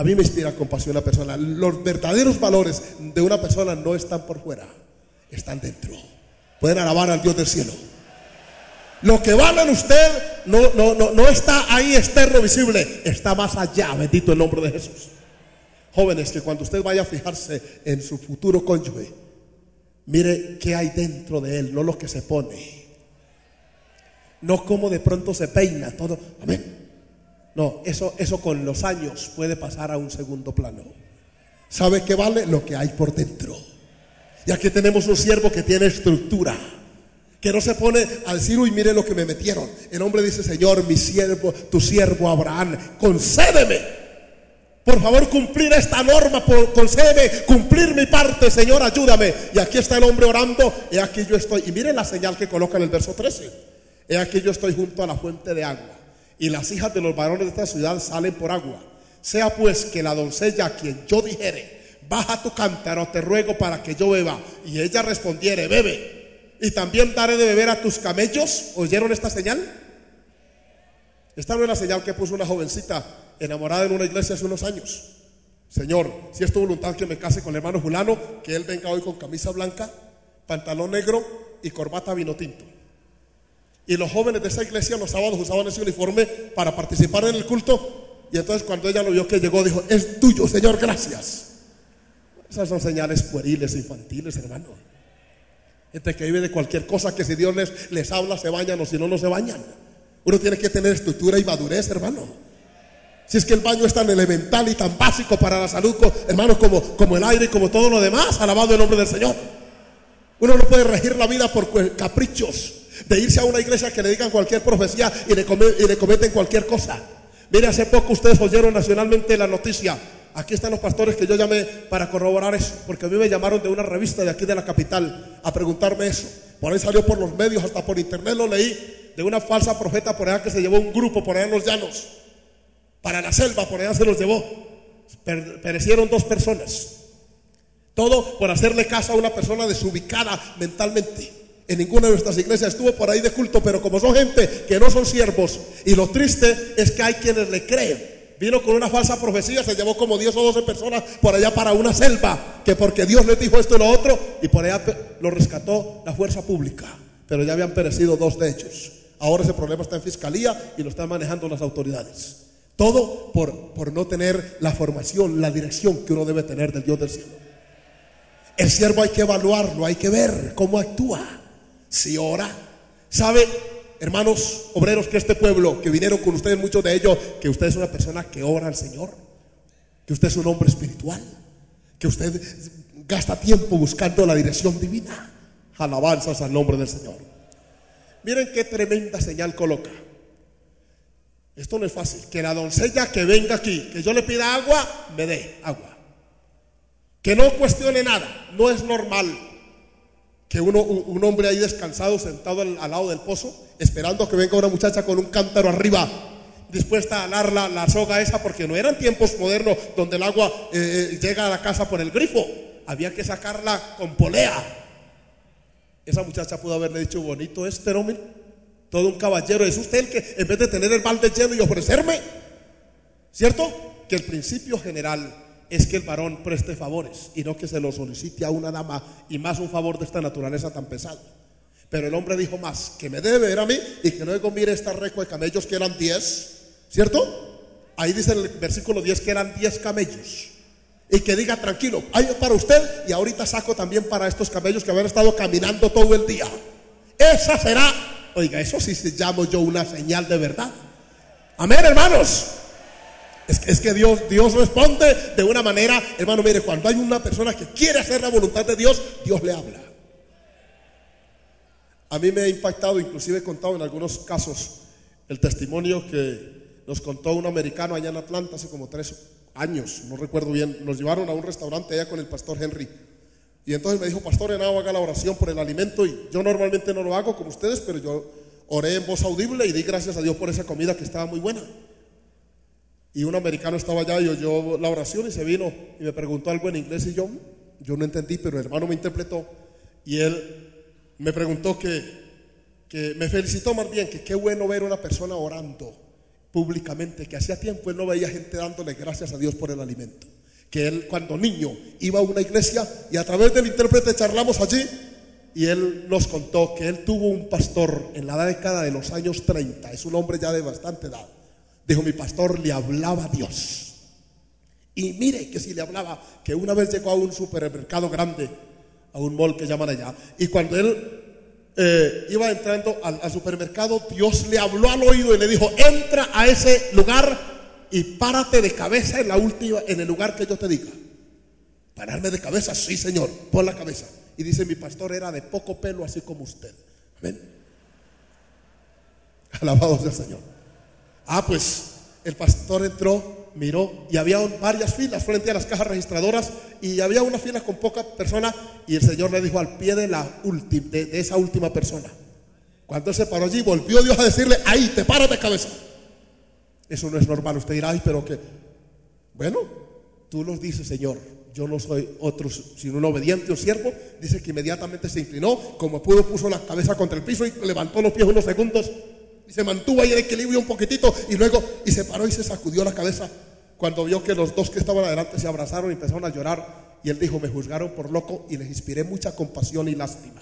A mí me inspira compasión la persona. Los verdaderos valores de una persona no están por fuera, están dentro. Pueden alabar al Dios del cielo. Lo que vale en usted no, no, no, no está ahí externo visible, está más allá, bendito el nombre de Jesús. Jóvenes, que cuando usted vaya a fijarse en su futuro cónyuge, mire qué hay dentro de él, no lo que se pone. No como de pronto se peina todo. Amén. No, eso, eso con los años puede pasar a un segundo plano. ¿Sabe qué vale? Lo que hay por dentro. Y aquí tenemos un siervo que tiene estructura, Que no se pone a decir, uy, mire lo que me metieron. El hombre dice, Señor, mi siervo, tu siervo Abraham, concédeme. Por favor, cumplir esta norma, por, concédeme cumplir mi parte, Señor, ayúdame. Y aquí está el hombre orando, y aquí yo estoy. Y mire la señal que coloca en el verso 13. He aquí yo estoy junto a la fuente de agua, y las hijas de los varones de esta ciudad salen por agua. Sea pues que la doncella a quien yo dijere, baja tu cántaro, te ruego para que yo beba. Y ella respondiere, bebe y también daré de beber a tus camellos. ¿Oyeron esta señal? Esta no es la señal que puso una jovencita enamorada en una iglesia hace unos años. Señor, si es tu voluntad que me case con el hermano Julano, que él venga hoy con camisa blanca, pantalón negro y corbata vino tinto. Y los jóvenes de esa iglesia los sábados usaban ese uniforme para participar en el culto. Y entonces cuando ella lo vio que llegó, dijo, es tuyo, Señor, gracias. Esas son señales pueriles, infantiles, hermano. Gente que vive de cualquier cosa que si Dios les, les habla se bañan o si no, no se bañan. Uno tiene que tener estructura y madurez, hermano. Si es que el baño es tan elemental y tan básico para la salud, hermano, como, como el aire y como todo lo demás, alabado el nombre del Señor. Uno no puede regir la vida por caprichos, de irse a una iglesia que le digan cualquier profecía y le, y le cometen cualquier cosa. Mire, hace poco ustedes oyeron nacionalmente la noticia Aquí están los pastores que yo llamé para corroborar eso, porque a mí me llamaron de una revista de aquí de la capital a preguntarme eso. Por ahí salió por los medios, hasta por internet lo leí, de una falsa profeta por allá que se llevó un grupo por allá en los llanos, para la selva, por allá se los llevó. perecieron dos personas. Todo por hacerle caso a una persona desubicada mentalmente. En ninguna de nuestras iglesias estuvo por ahí de culto, pero como son gente que no son siervos, y lo triste es que hay quienes le creen. Vino con una falsa profecía, se llevó como 10 o 12 personas por allá para una selva, que porque Dios le dijo esto y lo otro, y por allá lo rescató la fuerza pública. Pero ya habían perecido dos de ellos. Ahora ese problema está en fiscalía y lo están manejando las autoridades. Todo por, por no tener la formación, la dirección que uno debe tener del Dios del cielo. El siervo hay que evaluarlo, hay que ver cómo actúa. Si ora, sabe hermanos obreros que este pueblo, que vinieron con ustedes, muchos de ellos, que usted es una persona que ora al Señor, que usted es un hombre espiritual, que usted gasta tiempo buscando la dirección divina. Alabanzas al nombre del Señor. Miren qué tremenda señal coloca. Esto no es fácil. Que la doncella que venga aquí, que yo le pida agua, me dé agua. Que no cuestione nada. No es normal que uno, un hombre ahí descansado, sentado al, lado del pozo, esperando que venga una muchacha con un cántaro arriba, dispuesta a alar la, la soga esa, porque no eran tiempos modernos donde el agua eh, eh, llega a la casa por el grifo, había que sacarla con polea. Esa muchacha pudo haberle dicho, bonito este hombre, todo un caballero, es usted el que en vez de tener el balde lleno y ofrecerme, ¿cierto? Que el principio general es que el varón preste favores y no que se lo solicite a una dama y más un favor de esta naturaleza tan pesado. Pero el hombre dijo más, que me debe ver a mí y que luego mire esta recua de camellos que eran 10, ¿cierto? Ahí dice el versículo 10 que eran 10 camellos. Y que diga tranquilo, hay para usted y ahorita saco también para estos camellos que habían estado caminando todo el día. Esa será, oiga, eso sí se llamo yo una señal de verdad. Amén, hermanos. Es, que Dios, Dios responde de una manera, hermano, mire, cuando hay una persona que quiere hacer la voluntad de Dios, Dios le habla. A mí me ha impactado, inclusive he contado en algunos casos el testimonio que nos contó un americano allá en Atlanta hace como tres años, no recuerdo bien. Nos llevaron a un restaurante allá con el pastor Henry. Y entonces me dijo, pastor, en haga la oración por el alimento. Y yo normalmente no lo hago como ustedes, pero yo oré en voz audible y di gracias a Dios por esa comida que estaba muy buena. Y un americano estaba allá y oyó la oración y se vino y me preguntó algo en inglés y yo, yo no entendí, pero el hermano me interpretó. Y él me preguntó que, que me felicitó más bien, que qué bueno ver una persona orando públicamente, que hacía tiempo él no veía gente dándole gracias a Dios por el alimento. Que él cuando niño iba a una iglesia y a través del intérprete charlamos allí y él nos contó que él tuvo un pastor en la década de los años 30, es un hombre ya de bastante edad Dijo, mi pastor le hablaba a Dios. Y mire que si le hablaba, que una vez llegó a un supermercado grande, a un mall que llaman allá, y cuando él eh, iba entrando al, supermercado, Dios le habló al oído y le dijo, entra a ese lugar y párate de cabeza en la última, en el lugar que yo te diga. Pararme de cabeza, sí señor, pon la cabeza. Y dice, mi pastor era de poco pelo así como usted. Amén. Alabado sea el Señor. Ah, pues el pastor entró, miró y había varias filas frente a las cajas registradoras y había una fila con poca persona y el Señor le dijo al pie de, la de, de esa última persona. Cuando él se paró allí, volvió Dios a decirle, ahí, te paras de cabeza. Eso no es normal. Usted dirá, ay, pero que, bueno, tú lo dices, Señor. Yo no soy otro sino un obediente o siervo. Dice que inmediatamente se inclinó, como pudo, puso la cabeza contra el piso y levantó los pies unos segundos y se mantuvo ahí en equilibrio un poquitito y luego y se paró y se sacudió la cabeza cuando vio que los dos que estaban adelante se abrazaron y empezaron a llorar. Y él dijo, me juzgaron por loco y les inspiré mucha compasión y lástima.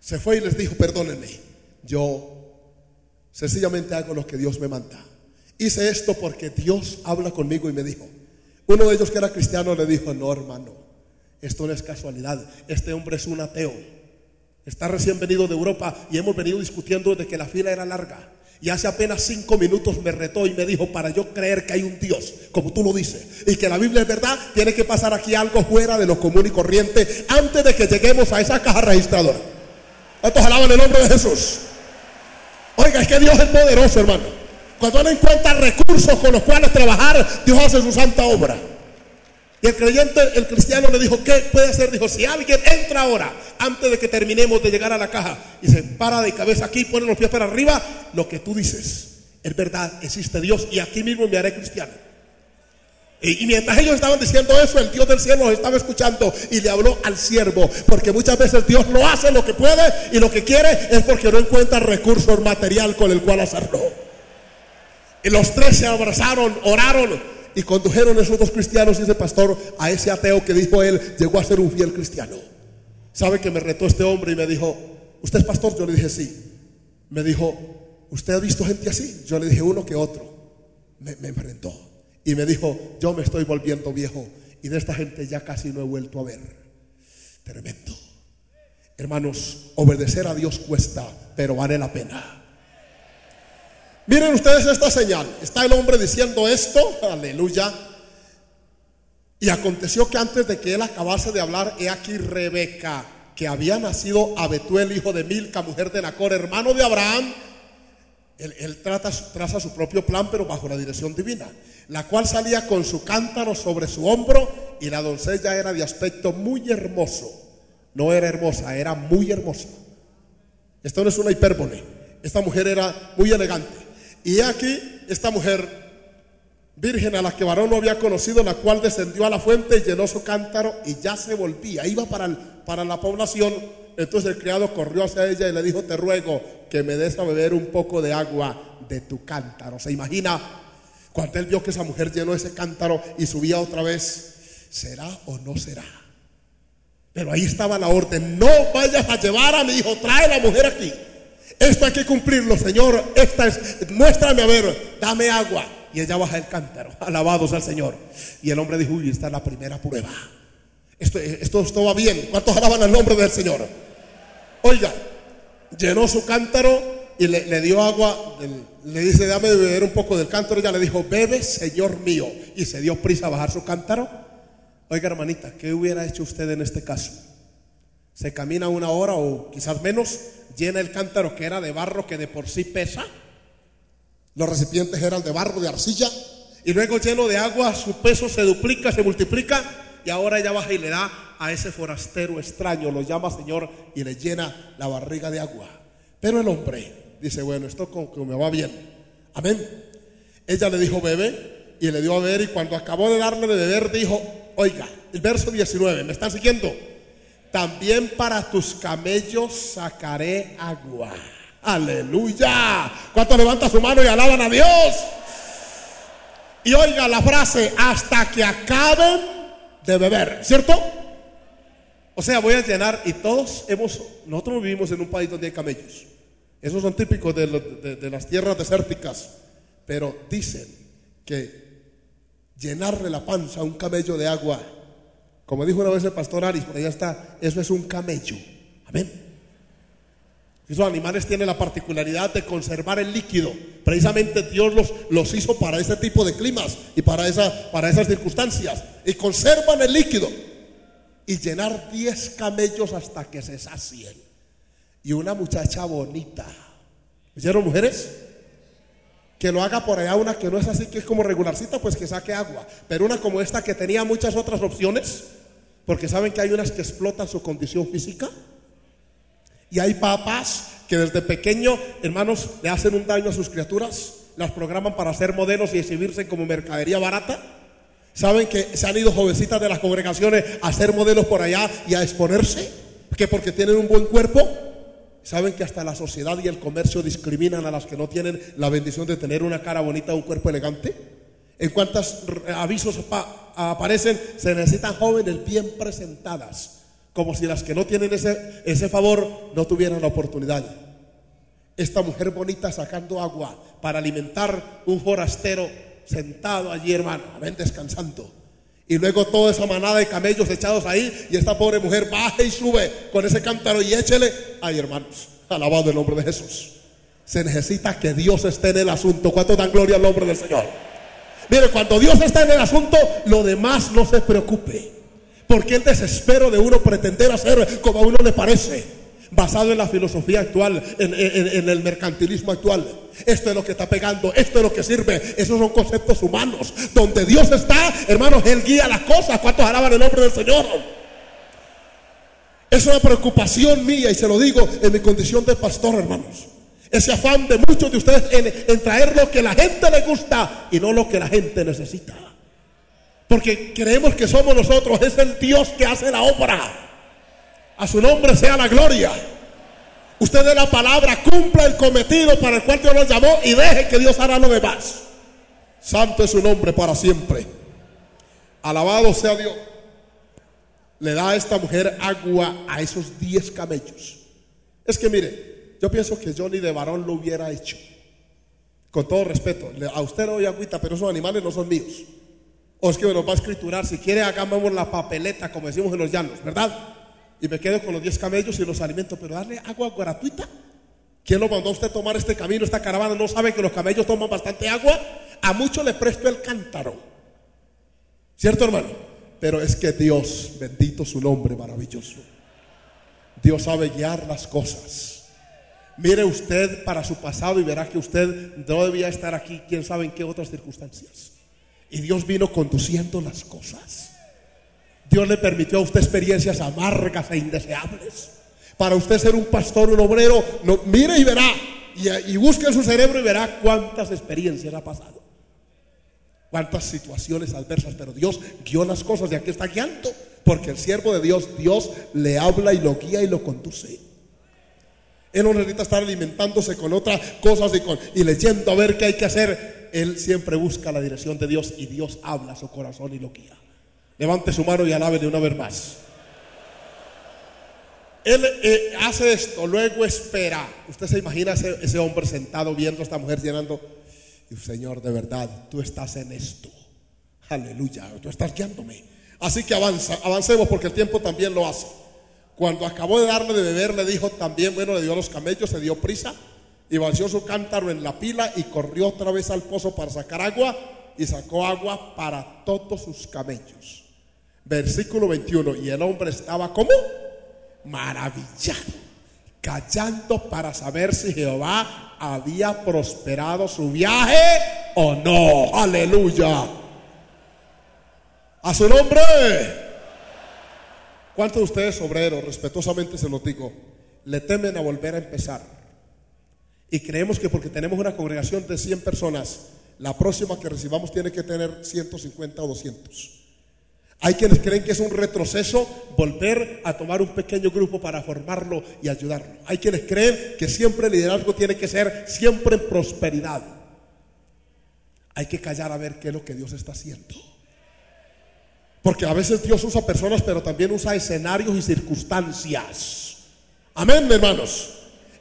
Se fue y les dijo, perdónenme, yo sencillamente hago lo que Dios me manda. Hice esto porque Dios habla conmigo y me dijo, uno de ellos que era cristiano le dijo, no hermano, esto no es casualidad, este hombre es un ateo, está recién venido de Europa y hemos venido discutiendo de que la fila era larga. Y hace apenas cinco minutos me retó y me dijo, para yo creer que hay un Dios, como tú lo dices, y que la Biblia es verdad, tiene que pasar aquí algo fuera de lo común y corriente antes de que lleguemos a esa caja registradora. ¿Cuántos alaban el nombre de Jesús? Oiga, es que Dios es poderoso, hermano. Cuando Él encuentra recursos con los cuales trabajar, Dios hace su santa obra. Y el creyente, el cristiano le dijo, ¿qué puede hacer? Dijo, si alguien entra ahora, antes de que terminemos de llegar a la caja, y se para de cabeza aquí, pone los pies para arriba, lo que tú dices es verdad, existe Dios, y aquí mismo me haré cristiano. Y, mientras ellos estaban diciendo eso, el Dios del cielo los estaba escuchando y le habló al siervo. Porque muchas veces Dios no hace lo que puede y lo que quiere es porque no encuentra recursos material con el cual hacerlo. Y los tres se abrazaron, oraron y condujeron esos dos cristianos y ese pastor a ese ateo que dijo él llegó a ser un fiel cristiano. ¿Sabe que me retó este hombre y me dijo, ¿usted es pastor? Yo le dije sí. Me dijo, ¿usted ha visto gente así? Yo le dije uno que otro. Me, me enfrentó. Y me dijo, yo me estoy volviendo viejo y de esta gente ya casi no he vuelto a ver. Tremendo. Hermanos, obedecer a Dios cuesta, pero vale la pena. Miren ustedes esta señal. Está el hombre diciendo esto, aleluya. Y aconteció que antes de que él acabase de hablar, he aquí Rebeca, que había nacido a Betuel, hijo de Milca, mujer de Nacor, hermano de Abraham. Él, trata, traza su propio plan, pero bajo la dirección divina la cual salía con su cántaro sobre su hombro y la doncella era de aspecto muy hermoso. No era hermosa, era muy hermosa. Esto no es una hipérbole. Esta mujer era muy elegante. Y aquí esta mujer virgen a la que varón no había conocido, la cual descendió a la fuente y llenó su cántaro y ya se volvía, iba para, para la población. Entonces el criado corrió hacia ella y le dijo, te ruego que me des a beber un poco de agua de tu cántaro. ¿Se imagina cuando él vio que esa mujer llenó ese cántaro y subía otra vez, ¿será o no será? Pero ahí estaba la orden, no vayas a llevar a mi hijo, trae la mujer aquí. Esto hay que cumplirlo, Señor. Esta es, muéstrame a ver, dame agua. Y ella baja el cántaro, alabados al Señor. Y el hombre dijo, uy, esta es la primera prueba. Esto, esto, va bien. ¿Cuántos alaban al nombre del Señor? Oiga, llenó su cántaro y le, dio agua, le dice, dame de beber un poco del cántaro. Ella le dijo, bebe, Señor mío. Y se dio prisa a bajar su cántaro. Oiga, hermanita, ¿qué hubiera hecho usted en este caso? Se camina una hora o quizás menos, llena el cántaro que era de barro que de por sí pesa. Los recipientes eran de barro, de arcilla. Y luego lleno de agua, su peso se duplica, se multiplica. Y ahora ella baja y le da a ese forastero extraño, lo llama Señor y le llena la barriga de agua. Pero el hombre dice, bueno, esto como que me va bien. Amén. Ella le dijo, bebe, y le dio a beber, y cuando acabó de darle de beber, dijo, oiga, el verso 19, ¿me están siguiendo? También para tus camellos sacaré agua. Aleluya. ¿Cuánto levanta su mano y alaban a Dios? Y oiga la frase, hasta que acaben de beber, ¿cierto? O sea, voy a llenar y todos hemos, nosotros vivimos en un país donde hay camellos. Esos son típicos de, las tierras desérticas. Pero dicen que llenarle la panza a un camello de agua, como dijo una vez el pastor Aris, por allá está, eso es un camello. Amén. Esos animales tienen la particularidad de conservar el líquido. Precisamente Dios los, los hizo para ese tipo de climas y para, esa, para esas circunstancias. Y conservan el líquido. Y llenar 10 camellos hasta que se sacien. y una muchacha bonita. ¿Oyeron mujeres? Que lo haga por allá una que no es así, que es como regularcita, pues que saque agua. Pero una como esta que tenía muchas otras opciones, porque saben que hay unas que explotan su condición física. Y hay papás que desde pequeño, hermanos, le hacen un daño a sus criaturas, las programan para ser modelos y exhibirse como mercadería barata. Saben que se han ido jovencitas de las congregaciones a ser modelos por allá y a exponerse, que porque tienen un buen cuerpo. Saben que hasta la sociedad y el comercio discriminan a las que no tienen la bendición de tener una cara bonita, un cuerpo elegante. En cuantos avisos aparecen, se necesitan jóvenes bien presentadas, como si las que no tienen ese, favor no tuvieran la oportunidad. Esta mujer bonita sacando agua para alimentar un forastero sentado allí, hermano, ven descansando. Y luego toda esa manada de camellos echados ahí y esta pobre mujer baja y sube con ese cántaro y échele. Ay, hermanos, alabado el nombre de Jesús. Se necesita que Dios esté en el asunto. ¿Cuánto dan gloria al nombre del Señor? Mire, cuando Dios está en el asunto, lo demás no se preocupe. Porque el desespero de uno pretender hacer como a uno le parece basado en la filosofía actual, en, el mercantilismo actual. Esto es lo que está pegando, esto es lo que sirve. Esos son conceptos humanos. Donde Dios está, hermanos, Él guía las cosas. ¿Cuántos alaban el nombre del Señor? Es una preocupación mía y se lo digo en mi condición de pastor, hermanos. Ese afán de muchos de ustedes en, en traer lo que la gente le gusta y no lo que la gente necesita. Porque creemos que somos nosotros, es el Dios que hace la obra. A su nombre sea la gloria. Usted de la palabra cumpla el cometido para el cual Dios lo llamó y deje que Dios hará lo demás. Santo es su nombre para siempre. Alabado sea Dios. Le da a esta mujer agua a esos 10 camellos. Es que mire, yo pienso que ni de varón lo hubiera hecho. Con todo respeto, a usted no doy agüita, pero esos animales no son míos. O es que me los va a escriturar. Si quiere, hagamos la papeleta, como decimos en los llanos, ¿verdad? Y me quedo con los 10 camellos y los alimentos, pero darle agua gratuita. ¿Quién lo mandó a usted tomar este camino, esta caravana? ¿No sabe que los camellos toman bastante agua? A muchos le presto el cántaro. ¿Cierto, hermano? Pero es que Dios, bendito su nombre maravilloso. Dios sabe guiar las cosas. Mire usted para su pasado y verá que usted no debía estar aquí, quién sabe en qué otras circunstancias. Y Dios vino conduciendo las cosas. Dios le permitió a usted experiencias amargas e indeseables. Para usted ser un pastor, un obrero, no, mire y verá. Y, busque en su cerebro y verá cuántas experiencias ha pasado. Cuántas situaciones adversas. Pero Dios guió las cosas y aquí está guiando. Porque el siervo de Dios, Dios le habla y lo guía y lo conduce. Él no necesita estar alimentándose con otras cosas y, con, y leyendo a ver qué hay que hacer. Él siempre busca la dirección de Dios y Dios habla a su corazón y lo guía. Levante su mano y de una vez más. Él eh, hace esto, luego espera. Usted se imagina ese, hombre sentado viendo a esta mujer llenando. Y Señor, de verdad, tú estás en esto. Aleluya, tú estás guiándome. Así que avanza, avancemos porque el tiempo también lo hace. Cuando acabó de darle de beber, le dijo también, bueno, le dio los camellos, se dio prisa y vació su cántaro en la pila y corrió otra vez al pozo para sacar agua y sacó agua para todos sus camellos. Versículo 21. Y el hombre estaba como maravillado, callando para saber si Jehová había prosperado su viaje o no. Aleluya. A su nombre. ¿Cuántos de ustedes, obreros, respetuosamente se lo digo, le temen a volver a empezar? Y creemos que porque tenemos una congregación de 100 personas, la próxima que recibamos tiene que tener 150 o 200. Hay quienes creen que es un retroceso volver a tomar un pequeño grupo para formarlo y ayudarlo. Hay quienes creen que siempre el liderazgo tiene que ser siempre en prosperidad. Hay que callar a ver qué es lo que Dios está haciendo. Porque a veces Dios usa personas, pero también usa escenarios y circunstancias. Amén, hermanos.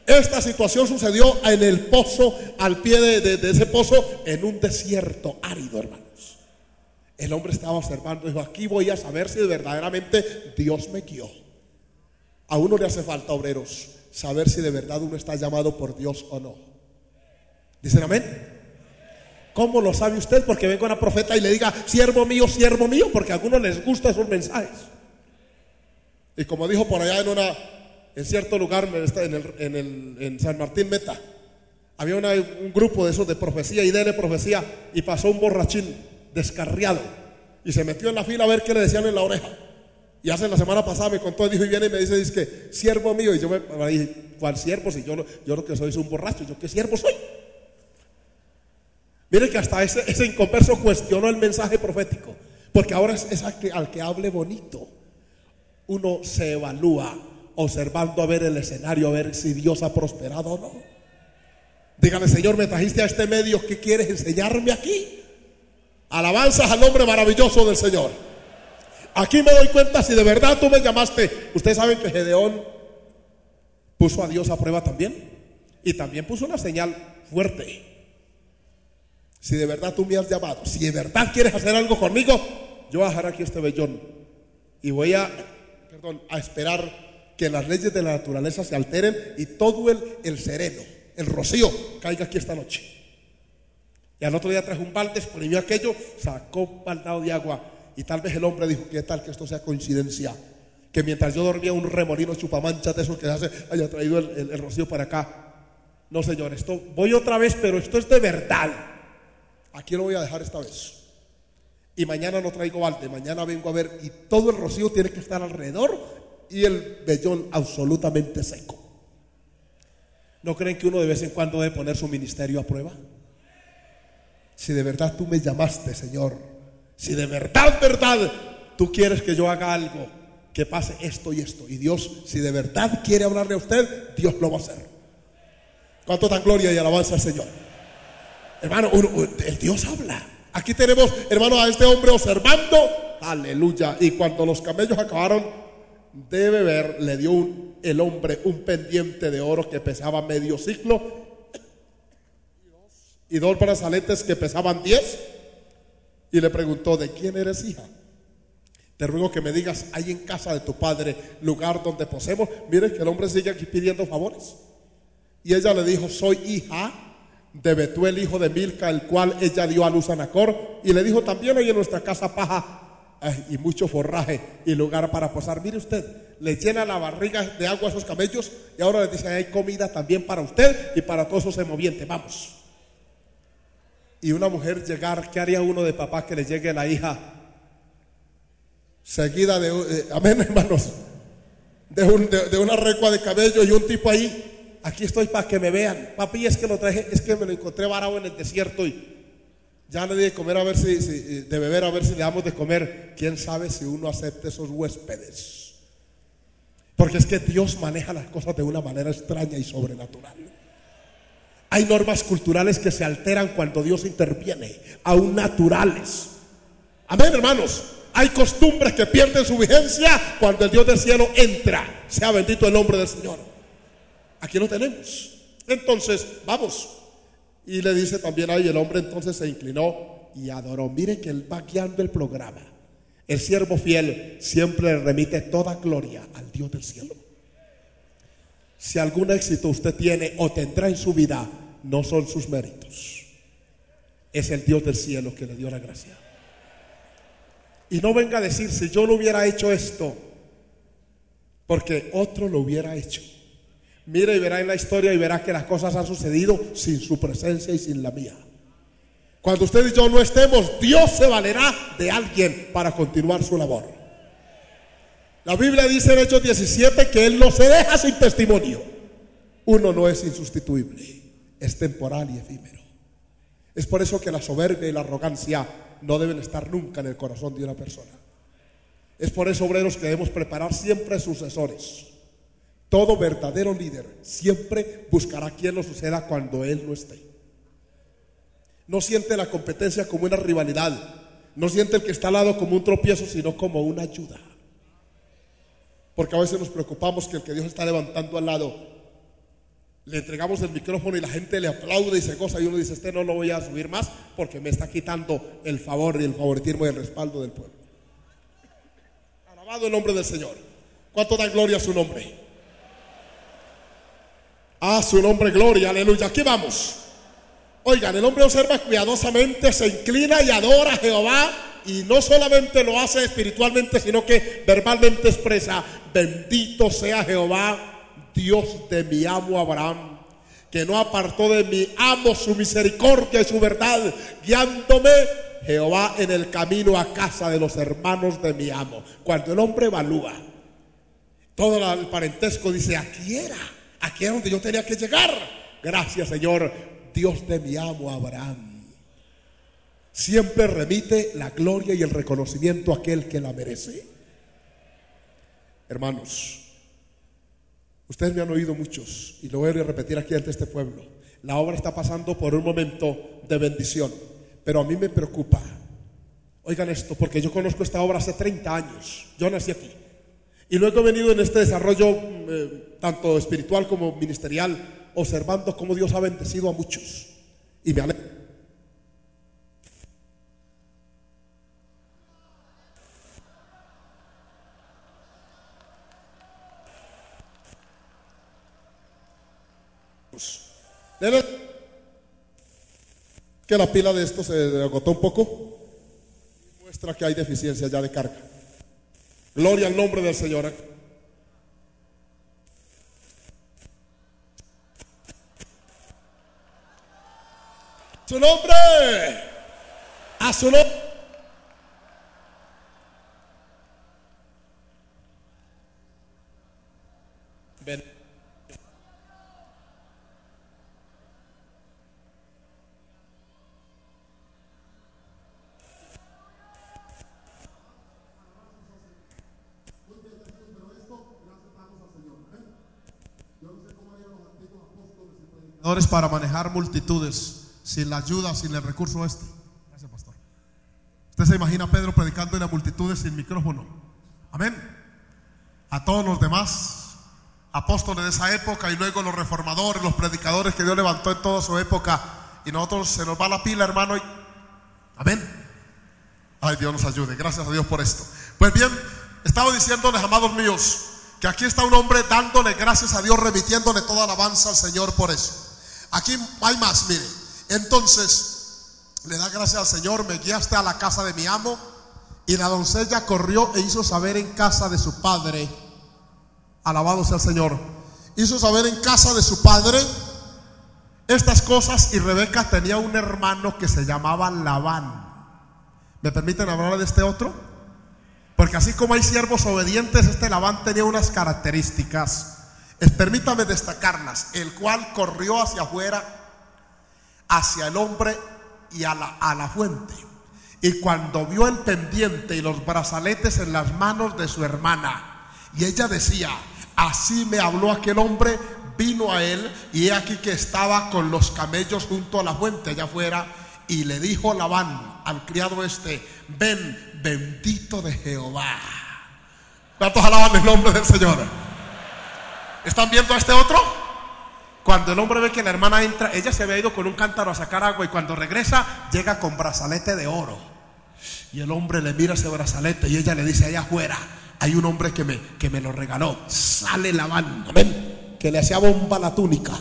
Esta situación sucedió en el pozo, al pie de, de ese pozo, en un desierto árido, hermano. El hombre estaba observando, dijo, aquí voy a saber si verdaderamente Dios me guió. A uno le hace falta, obreros, saber si de verdad uno está llamado por Dios o no. ¿Dicen amén? ¿Cómo lo sabe usted? Porque venga una profeta y le diga, siervo mío, siervo mío, porque a algunos les gustan esos mensajes. Y como dijo por allá en una, en cierto lugar en, en San Martín Meta. Había un grupo de esos de profecía y de profecía y pasó un borrachín descarriado y se metió en la fila a ver qué le decían en la oreja. Y hace la semana pasada me contó, dijo y viene y me dice, dice que siervo mío. Y yo me, dije, ¿cuál siervo? Si yo, yo lo que soy es un borracho, ¿yo qué siervo soy? Mire que hasta ese, ese inconverso cuestionó el mensaje profético. Porque ahora es, al, que, al que hable bonito. Uno se evalúa observando a ver el escenario, a ver si Dios ha prosperado o no. Dígale, Señor, me trajiste a este medio, ¿qué quieres enseñarme aquí? Alabanzas al nombre maravilloso del Señor. Aquí me doy cuenta si de verdad tú me llamaste. Ustedes saben que Gedeón puso a Dios a prueba también. Y también puso una señal fuerte. Si de verdad tú me has llamado, si de verdad quieres hacer algo conmigo, yo voy a dejar aquí este vellón y voy a, a esperar que las leyes de la naturaleza se alteren y todo el, el sereno, el rocío, caiga aquí esta noche. Y al otro día trajo un balde, exprimió aquello, sacó un baldado de agua. Y tal vez el hombre dijo, ¿qué tal que esto sea coincidencia? Que mientras yo dormía un remolino chupamancha de esos que hace, haya traído el, el rocío para acá. No, señor, esto voy otra vez, pero esto es de verdad. Aquí lo voy a dejar esta vez. Y mañana no traigo balde, mañana vengo a ver y todo el rocío tiene que estar alrededor y el vellón absolutamente seco. ¿No creen que uno de vez en cuando debe poner su ministerio a prueba? Si de verdad tú me llamaste, Señor, si de verdad, verdad, tú quieres que yo haga algo, que pase esto y esto. Y Dios, si de verdad quiere hablarle a usted, Dios lo va a hacer. ¿Cuánto tan gloria y alabanza al Señor? Hermano, el Dios habla. Aquí tenemos, hermano, a este hombre observando. Aleluya. Y cuando los camellos acabaron de beber, le dio el hombre un pendiente de oro que pesaba medio ciclo y dos brazaletes que pesaban diez. Y le preguntó, ¿de quién eres hija? Te ruego que me digas, hay en casa de tu padre lugar donde posemos. Mire que el hombre sigue aquí pidiendo favores. Y ella le dijo, soy hija de Betuel, hijo de Milca, el cual ella dio a luz a Nacor. Y le dijo, también hay en nuestra casa paja y mucho forraje y lugar para posar. Mire usted, le llena la barriga de agua a esos camellos y ahora le dice, hay comida también para usted y para todos esos semovientes. Vamos. Y una mujer llegar, ¿qué haría uno de papá que le llegue la hija? Seguida de, eh, amén hermanos, de, de una recua de cabello y un tipo ahí aquí estoy para que me vean. Papi, es que lo traje, es que me lo encontré varado en el desierto y ya le di de comer a ver si, de beber a ver si le damos de comer. Quién sabe si uno acepta esos huéspedes. Porque es que Dios maneja las cosas de una manera extraña y sobrenatural. Hay normas culturales que se alteran cuando Dios interviene, aún naturales. Amén, hermanos. Hay costumbres que pierden su vigencia cuando el Dios del cielo entra. Sea bendito el nombre del Señor. Aquí lo tenemos. Entonces, vamos. Y le dice también ahí, el hombre entonces se inclinó y adoró. Mire que él va guiando el programa. El siervo fiel siempre remite toda gloria al Dios del cielo. Si algún éxito usted tiene o tendrá en su vida, no son sus méritos. Es el Dios del cielo que le dio la gracia. Y no venga a decir si yo no hubiera hecho esto, porque otro lo hubiera hecho. Mira y verá en la historia y verá que las cosas han sucedido sin su presencia y sin la mía. Cuando usted y yo no estemos, Dios se valerá de alguien para continuar su labor. La Biblia dice en Hechos 17 que Él no se deja sin testimonio. Uno no es insustituible, es temporal y efímero. Es por eso que la soberbia y la arrogancia no deben estar nunca en el corazón de una persona. Es por eso, obreros, que debemos preparar siempre sucesores todo verdadero líder siempre buscará quien lo suceda cuando él no esté. No siente la competencia como una rivalidad. No siente el que está al lado como un tropiezo, sino como una ayuda. Porque a veces nos preocupamos que el que Dios está levantando al lado, le entregamos el micrófono y la gente le aplaude y se goza y uno dice, este no lo voy a subir más porque me está quitando el favor y el favoritismo y el respaldo del pueblo. Alabado el nombre del Señor. ¿Cuánto da gloria a su nombre? A su nombre, gloria, aleluya. Aquí vamos. Oigan, el hombre observa cuidadosamente, se inclina y adora a Jehová. Y no solamente lo hace espiritualmente, sino que verbalmente expresa, bendito sea Jehová, Dios de mi amo Abraham, que no apartó de mi amo su misericordia y su verdad, guiándome Jehová en el camino a casa de los hermanos de mi amo. Cuando el hombre evalúa todo el parentesco, dice, aquí era, aquí era donde yo tenía que llegar. Gracias Señor, Dios de mi amo Abraham. Siempre remite la gloria y el reconocimiento a aquel que la merece. Hermanos, ustedes me han oído muchos y lo voy a repetir aquí ante este pueblo. La obra está pasando por un momento de bendición. Pero a mí me preocupa. Oigan esto, porque yo conozco esta obra hace 30 años. Yo nací aquí. Y luego he venido en este desarrollo, eh, tanto espiritual como ministerial, observando cómo Dios ha bendecido a muchos. Y me alegra. que la pila de esto se agotó un poco, muestra que hay deficiencia ya de carga. Gloria al nombre del Señor. Su nombre. A su nombre. Ven. Para manejar multitudes sin la ayuda, sin el recurso este. Gracias, pastor. Usted se imagina a Pedro predicando en las multitudes sin micrófono. Amén. A todos los demás apóstoles de esa época y luego los reformadores, los predicadores que Dios levantó en toda su época. Y nosotros se nos va la pila, hermano. Amén. Ay, Dios nos ayude. Gracias a Dios por esto. Pues bien, estaba diciéndoles, amados míos, que aquí está un hombre dándole gracias a Dios, remitiéndole toda alabanza al Señor por eso. Aquí hay más, mire. Entonces, le da gracias al Señor, me guiaste a la casa de mi amo. Y la doncella corrió e hizo saber en casa de su padre. Alabado sea el Señor. Hizo saber en casa de su padre estas cosas y Rebeca tenía un hermano que se llamaba Labán. ¿Me permiten hablar de este otro? Porque así como hay siervos obedientes, este Labán tenía unas características. Permítame destacarlas. El cual corrió hacia afuera, hacia el hombre y a la, fuente. Y cuando vio el pendiente y los brazaletes en las manos de su hermana, y ella decía, así me habló aquel hombre, vino a él, y he aquí que estaba con los camellos junto a la fuente allá afuera, y le dijo Labán al criado este, ven, bendito de Jehová. ¿Cuántos alaban el nombre del Señor? ¿Están viendo a este otro? Cuando el hombre ve que la hermana entra, ella se había ido con un cántaro a sacar agua y cuando regresa llega con brazalete de oro. Y el hombre le mira ese brazalete y ella le dice allá afuera, hay un hombre que me, que me lo regaló. Sale la banda, amén, que le hacía bomba la túnica.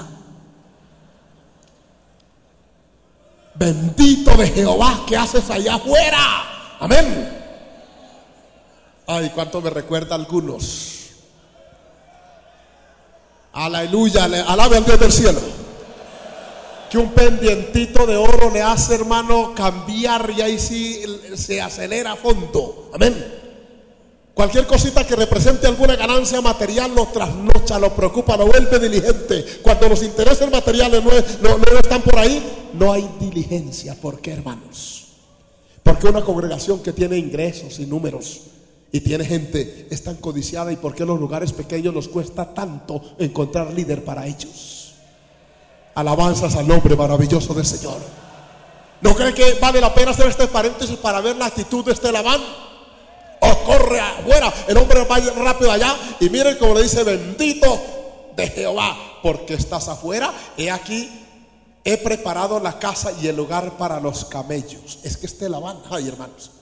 Bendito de Jehová que haces allá afuera. Amén. Ay, cuánto me recuerda algunos Aleluya, alabe al Dios del cielo. Que un pendientito de oro le hace, hermano, cambiar y ahí sí se acelera a fondo. Amén. Cualquier cosita que represente alguna ganancia material lo trasnocha, lo preocupa, lo vuelve diligente. Cuando los intereses materiales no, no, no están por ahí, no hay diligencia. ¿Por qué, hermanos? Porque una congregación que tiene ingresos y números y tiene gente, es tan codiciada y por qué los lugares pequeños nos cuesta tanto encontrar líder para ellos. Alabanzas al nombre maravilloso del Señor. ¿No cree que vale la pena hacer este paréntesis para ver la actitud de este Labán? O corre afuera, el hombre va rápido allá y miren como le dice, bendito de Jehová, porque estás afuera. He aquí, he preparado la casa y el lugar para los camellos. Es que este Labán, ay hermanos,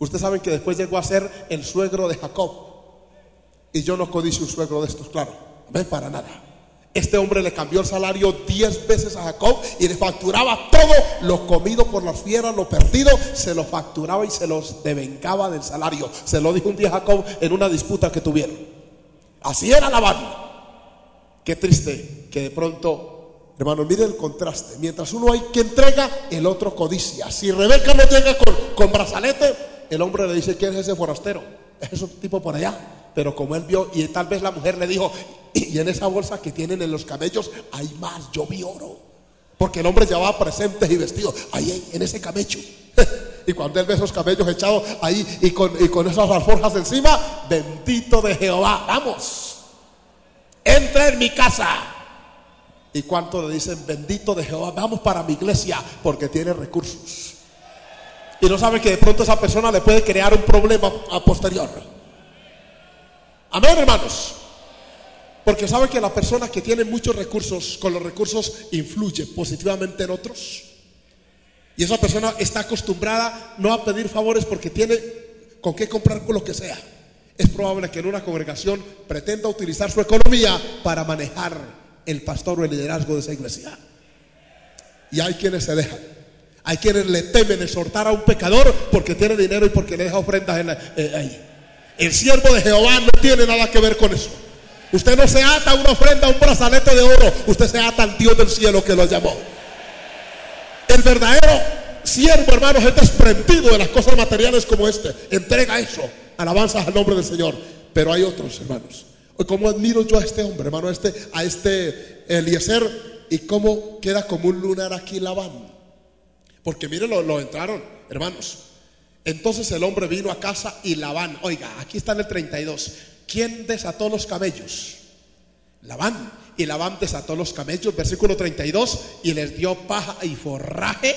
Ustedes saben que después llegó a ser el suegro de Jacob. Y yo no codicio un suegro de estos, claro. Ven para nada. Este hombre le cambió el salario diez veces a Jacob y le facturaba todo lo comido por las fieras, lo perdido, se lo facturaba y se los devengaba del salario. Se lo dijo un día Jacob en una disputa que tuvieron. Así era la banda. qué triste que de pronto, hermano, mire el contraste. Mientras uno hay que entrega, el otro codicia. Si Rebeca no llega con, con brazalete, el hombre le dice, ¿quién es ese forastero? Es ese tipo por allá. Pero como él vio, y tal vez la mujer le dijo, y en esa bolsa que tienen en los camellos hay más, yo vi oro. Porque el hombre llevaba presentes y vestidos. Ahí, en ese camello. Y cuando él ve esos cabellos echados ahí y con, y con esas alforjas encima, bendito de Jehová, vamos, entra en mi casa. ¿Y cuánto le dicen, bendito de Jehová, vamos para mi iglesia porque tiene recursos? Y no sabe que de pronto esa persona le puede crear un problema a posterior. Amén, hermanos. Porque sabe que la persona que tiene muchos recursos, con los recursos influye positivamente en otros. Y esa persona está acostumbrada no a pedir favores porque tiene con qué comprar con lo que sea. Es probable que en una congregación pretenda utilizar su economía para manejar el pastor o el liderazgo de esa iglesia. Y hay quienes se dejan. Hay quienes le temen exhortar a un pecador porque tiene dinero y porque le deja ofrendas en eh, ahí. El siervo de Jehová no tiene nada que ver con eso. Usted no se ata a una ofrenda, a un brazalete de oro. Usted se ata al Dios del cielo que lo llamó. El verdadero siervo, hermanos, es desprendido de las cosas materiales como este. Entrega eso. Alabanzas al nombre del Señor. Pero hay otros, hermanos. Cómo admiro yo a este hombre, hermano, a este, a este Eliezer, y cómo queda como un lunar aquí Labán. Porque miren, lo, lo entraron, hermanos. Entonces el hombre vino a casa y Labán, oiga, aquí está en el 32. ¿Quién desató los camellos? Labán. Y Labán desató los camellos, versículo 32, y les dio paja y forraje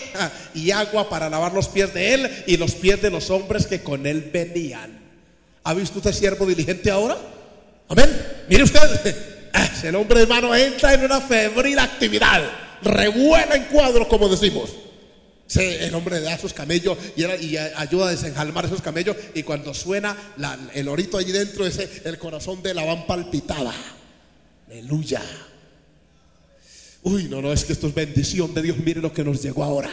y agua para lavar los pies de él y los pies de los hombres que con él venían. ¿Ha visto usted siervo diligente ahora? Amén. Mire usted, el hombre hermano entra en una febril actividad, revuela en cuadros, como decimos. El hombre da sus camellos y, ayuda a desenjalmar esos camellos. Y cuando suena el orito allí dentro, ese, el corazón de Labán palpitaba. Aleluya. Uy, no, no, es que esto es bendición de Dios. Mire lo que nos llegó ahora.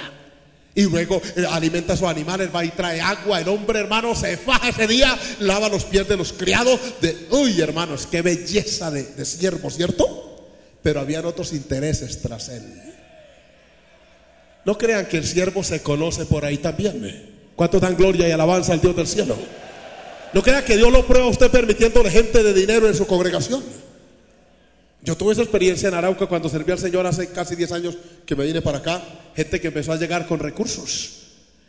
Y luego eh, alimenta a sus animales, va y trae agua. El hombre, hermano, se faja ese día, lava los pies de los criados. De, uy, hermanos, qué belleza de, de siervo, ¿cierto? Pero habían otros intereses tras él. No crean que el siervo se conoce por ahí también. ¿Cuánto dan gloria y alabanza al Dios del cielo? No crean que Dios lo prueba a usted permitiéndole gente de dinero en su congregación. Yo tuve esa experiencia en Arauca cuando serví al Señor hace casi 10 años que me vine para acá, gente que empezó a llegar con recursos.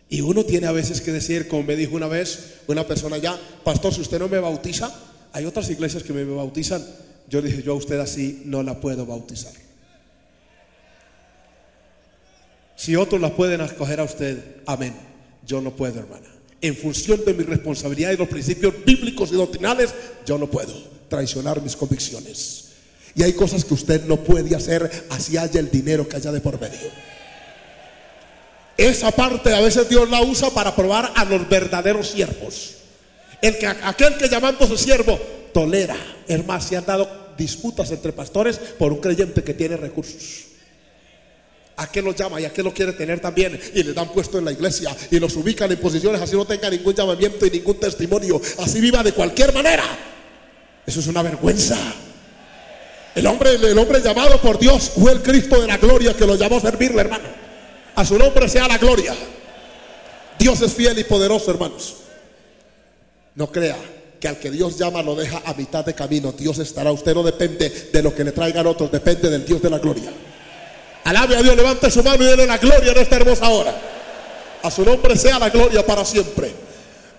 Y uno tiene a veces que decir, como me dijo una vez una persona ya, pastor, si usted no me bautiza, hay otras iglesias que me bautizan. Yo dije, yo a usted así no la puedo bautizar. Si otros la pueden acoger a usted, amén. Yo no puedo, hermana. En función de mi responsabilidad y los principios bíblicos y doctrinales, yo no puedo traicionar mis convicciones. Y hay cosas que usted no puede hacer así haya el dinero que haya de por medio. Esa parte a veces Dios la usa para probar a los verdaderos siervos. El que, aquel que llamándose siervo tolera. Es se han dado disputas entre pastores por un creyente que tiene recursos. ¿A qué lo llama y a qué lo quiere tener también? Y le dan puesto en la iglesia y los ubican en posiciones así no tenga ningún llamamiento y ningún testimonio. Así viva de cualquier manera. Eso es una vergüenza. El hombre, el hombre llamado por Dios fue el Cristo de la gloria que lo llamó a servirle, hermano. A su nombre sea la gloria. Dios es fiel y poderoso, hermanos. No crea que al que Dios llama lo deja a mitad de camino. Dios estará. Usted no depende de lo que le traigan otros, depende del Dios de la gloria. Alabe a Dios, levante su mano y déle la gloria en esta hermosa hora. A su nombre sea la gloria para siempre.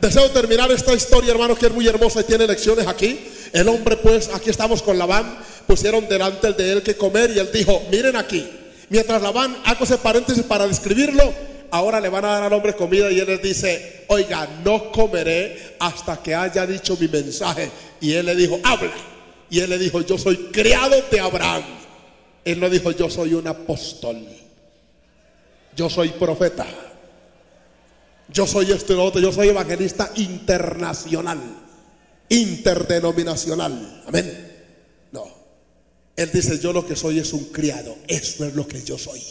Deseo terminar esta historia, hermano, que es muy hermosa y tiene lecciones aquí. El hombre, pues, aquí estamos con Labán pusieron delante de él que comer y él dijo, miren aquí, mientras Labán, hago ese paréntesis para describirlo, ahora le van a dar al hombre comida y él les dice, oiga, no comeré hasta que haya dicho mi mensaje. Y él le dijo, habla. Y él le dijo, yo soy criado de Abraham. Él no dijo, yo soy un apóstol. Yo soy profeta. Yo soy este otro, yo soy evangelista internacional, interdenominacional. Amén. Él dice, yo lo que soy es un criado. Eso es lo que yo soy.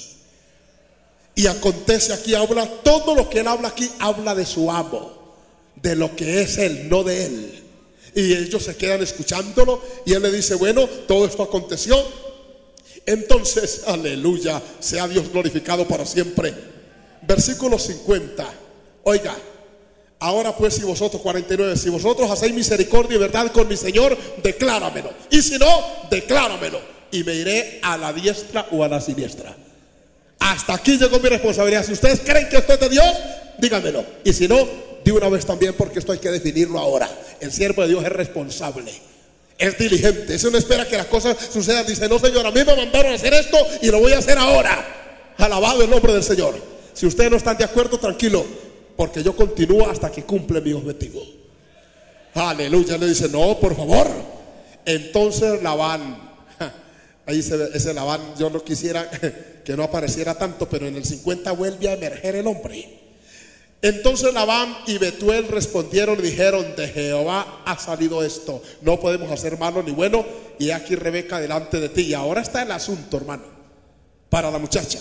Y acontece aquí, habla, todo lo que él habla aquí, habla de su amo, de lo que es él, no de él. Y ellos se quedan escuchándolo y él le dice, bueno, todo esto aconteció. Entonces, aleluya, sea Dios glorificado para siempre. Versículo 50. Oiga, ahora pues si vosotros, 49, si vosotros hacéis misericordia y verdad con mi Señor, decláramelo. Y si no, decláramelo. Y me iré a la diestra o a la siniestra. Hasta aquí llegó mi responsabilidad. Si ustedes creen que esto es de Dios, díganmelo. Y si no, de una vez también, porque esto hay que definirlo ahora. El siervo de Dios es responsable. Es diligente. Eso no espera que las cosas sucedan. Dice, no, Señor, a mí me mandaron a hacer esto y lo voy a hacer ahora. Alabado el nombre del Señor. Si ustedes no están de acuerdo, tranquilo. Porque yo continúo hasta que cumple mi objetivo. Aleluya. Le dice, no, por favor. Entonces Labán, ahí se ese Labán, yo no quisiera que no apareciera tanto, pero en el 50 vuelve a emerger el hombre. Entonces Labán y Betuel respondieron y dijeron, de Jehová ha salido esto, no podemos hacer malo ni bueno, y aquí Rebeca delante de ti. Y ahora está el asunto, hermano, para la muchacha.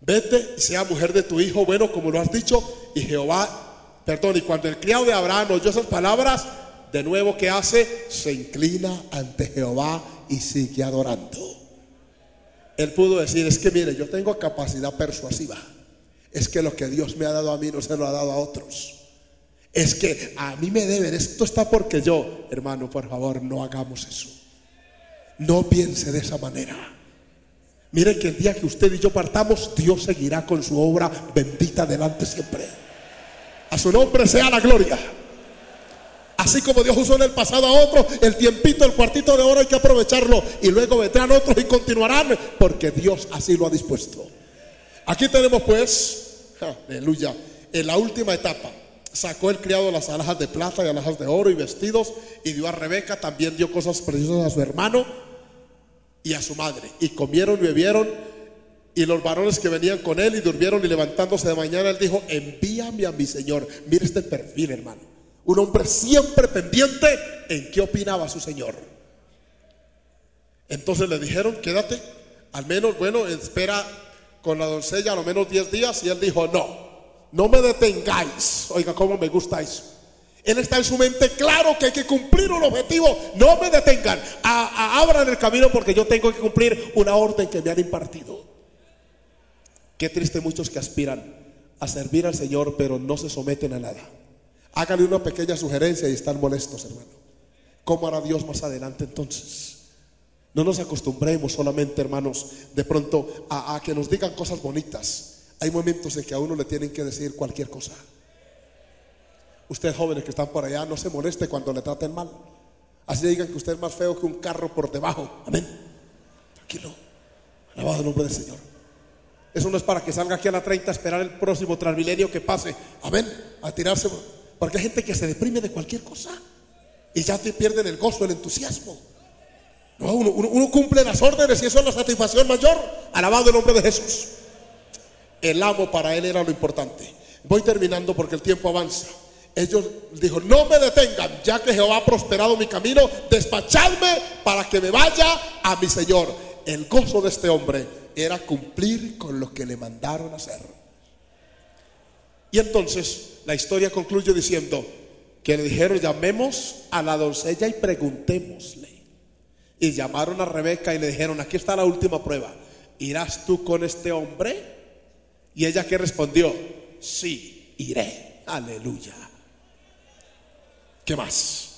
Vete sea mujer de tu hijo, bueno, como lo has dicho, y Jehová, perdón, y cuando el criado de Abraham oyó esas palabras, de nuevo que hace, se inclina ante Jehová y sigue adorando. Él pudo decir, es que mire, yo tengo capacidad persuasiva. Es que lo que Dios me ha dado a mí no se lo ha dado a otros. Es que a mí me deben, esto está porque yo, hermano, por favor, no hagamos eso. No piense de esa manera. Mire que el día que usted y yo partamos, Dios seguirá con su obra bendita delante siempre. A su nombre sea la gloria. Así como Dios usó en el pasado a otros, el tiempito, el cuartito de hora hay que aprovecharlo. Y luego vendrán otros y continuarán, porque Dios así lo ha dispuesto. Aquí tenemos pues, aleluya, en la última etapa. Sacó el criado las alhajas de plata y alhajas de oro y vestidos y dio a Rebeca, también dio cosas preciosas a su hermano y a su madre. Y comieron y bebieron y los varones que venían con él y durmieron y levantándose de mañana, él dijo, envíame a mi Señor. Mire este perfil, hermano. Un hombre siempre pendiente en qué opinaba su Señor. Entonces le dijeron, quédate, al menos, bueno, espera con la doncella a lo menos 10 días y él dijo, no, no me detengáis. Oiga, cómo me gusta eso. Él está en su mente claro que hay que cumplir un objetivo. No me detengan. abran el camino porque yo tengo que cumplir una orden que me han impartido. Qué triste muchos que aspiran a servir al Señor pero no se someten a nada. Háganle una pequeña sugerencia y están molestos, hermano. ¿Cómo hará Dios más adelante entonces? No nos acostumbremos solamente, hermanos, de pronto a, que nos digan cosas bonitas. Hay momentos en que a uno le tienen que decir cualquier cosa. Ustedes jóvenes que están por allá, no se moleste cuando le traten mal. Así digan que usted es más feo que un carro por debajo. Amén. Tranquilo. Alabado el nombre del Señor. Eso no es para que salga aquí a la 30 a esperar el próximo transmilenio que pase. Amén. A tirarse. Porque hay gente que se deprime de cualquier cosa. Y ya pierden el gozo, el entusiasmo uno, cumple las órdenes y eso es la satisfacción mayor. Alabado el nombre de Jesús. El amo para él era lo importante. Voy terminando porque el tiempo avanza. Ellos dijo, no me detengan, ya que Jehová ha prosperado mi camino, despachadme para que me vaya a mi Señor. El gozo de este hombre era cumplir con lo que le mandaron hacer. Y entonces la historia concluye diciendo que le dijeron, llamemos a la doncella y preguntémosle. Y llamaron a Rebeca y le dijeron, aquí está la última prueba. ¿Irás tú con este hombre? Y ella que respondió, sí, iré. Aleluya. ¿Qué más?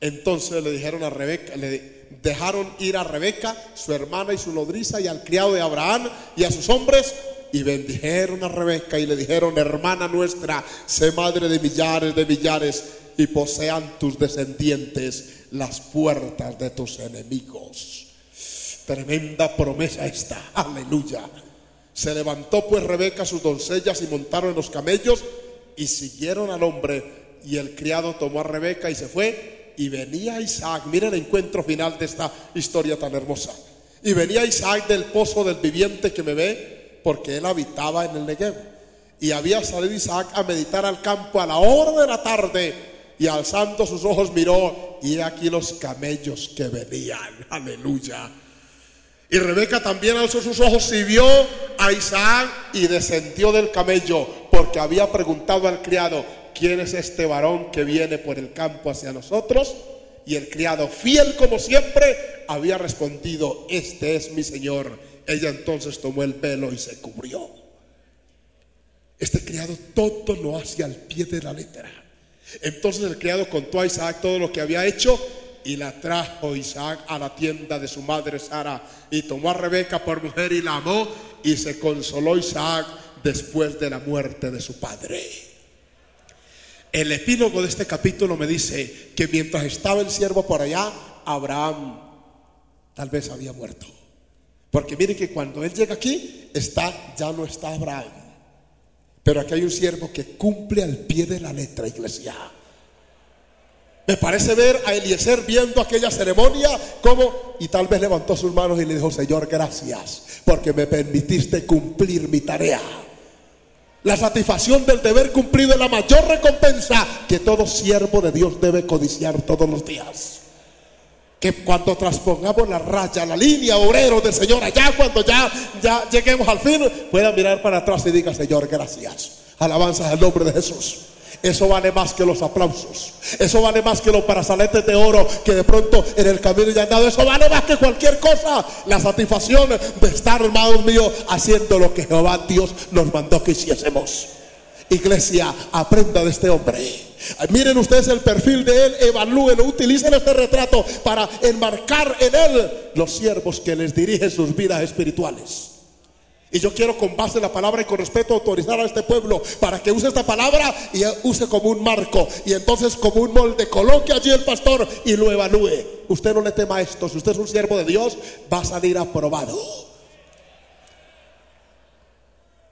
Entonces le dijeron a Rebeca, le dejaron ir a Rebeca, su hermana y su nodriza, y al criado de Abraham y a sus hombres, y bendijeron a Rebeca y le dijeron, hermana nuestra, sé madre de millares de millares, y posean tus descendientes las puertas de tus enemigos. Tremenda promesa esta, aleluya. Se levantó pues Rebeca, sus doncellas, y montaron en los camellos y siguieron al hombre. Y el criado tomó a Rebeca y se fue. Y venía Isaac, miren el encuentro final de esta historia tan hermosa. Y venía Isaac del pozo del viviente que me ve, porque él habitaba en el Negev. Y había salido Isaac a meditar al campo a la hora de la tarde y alzando sus ojos miró y aquí los camellos que venían. Aleluya. Y Rebeca también alzó sus ojos y vio a Isaac y descendió del camello porque había preguntado al criado, ¿quién es este varón que viene por el campo hacia nosotros? Y el criado, fiel como siempre, había respondido, este es mi señor. Ella entonces tomó el velo y se cubrió. Este criado todo lo hace al pie de la letra. Entonces el criado contó a Isaac todo lo que había hecho y la trajo Isaac a la tienda de su madre Sara y tomó a Rebeca por mujer y la amó y se consoló Isaac después de la muerte de su padre. El epílogo de este capítulo me dice que mientras estaba el siervo por allá, Abraham tal vez había muerto. Porque mire que cuando él llega aquí, está, ya no está Abraham. Pero aquí hay un siervo que cumple al pie de la letra, iglesia. Me parece ver a Eliezer viendo aquella ceremonia como y tal vez levantó sus manos y le dijo, Señor, gracias porque me permitiste cumplir mi tarea. La satisfacción del deber cumplido es la mayor recompensa que todo siervo de Dios debe codiciar todos los días. Que cuando transpongamos la raya, la línea obrero del Señor, allá cuando ya, ya lleguemos al fin, pueda mirar para atrás y diga, Señor, gracias. Alabanzas al nombre de Jesús. Eso vale más que los aplausos. Eso vale más que los brazaletes de oro que de pronto en el camino ya han dado. Eso vale más que cualquier cosa. La satisfacción de estar, hermanos míos, haciendo lo que Jehová Dios nos mandó que hiciésemos. Iglesia, aprenda de este hombre. Miren ustedes el perfil de él, evalúenlo, utilicen este retrato para enmarcar en él los siervos que les dirigen sus vidas espirituales. Y yo quiero con base en la palabra y con respeto autorizar a este pueblo para que use esta palabra y use como un marco. Y entonces como un molde coloque allí el pastor y lo evalúe. Usted no le tema esto. Si usted es un siervo de Dios, va a salir aprobado.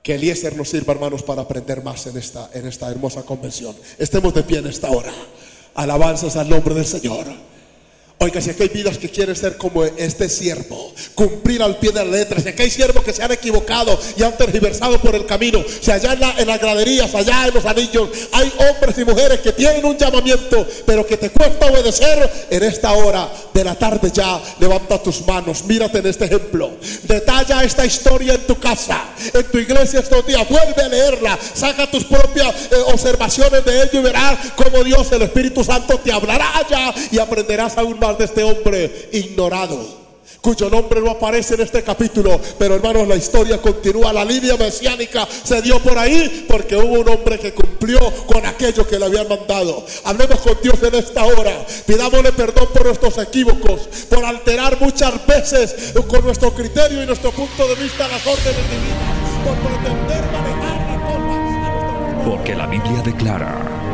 Que Eliezer nos sirva, hermanos, para aprender más en esta, en esta hermosa convención. Estemos de pie en esta hora. Alabanzas al nombre del Señor. Oiga, si aquí hay vidas que quieren ser como este siervo, cumplir al pie de la letra, si aquí hay siervos que se han equivocado y han tergiversado por el camino, si allá en, la, en las graderías, allá en los anillos, hay hombres y mujeres que tienen un llamamiento, pero que te cuesta obedecer, en esta hora de la tarde ya, levanta tus manos, mírate en este ejemplo, detalla esta historia en tu casa, en tu iglesia estos días, vuelve a leerla, saca tus propias eh, observaciones de ello y verás cómo Dios, el Espíritu Santo, te hablará allá y aprenderás aún más de este hombre ignorado cuyo nombre no aparece en este capítulo, pero hermanos, la historia continúa, la línea mesiánica se dio por ahí porque hubo un hombre que cumplió con aquello que le habían mandado. Hablemos con Dios en esta hora, pidámosle perdón por nuestros equívocos, por alterar muchas veces con nuestro criterio y nuestro punto de vista las órdenes divinas, por pretender manejar la cosa. Porque la Biblia declara.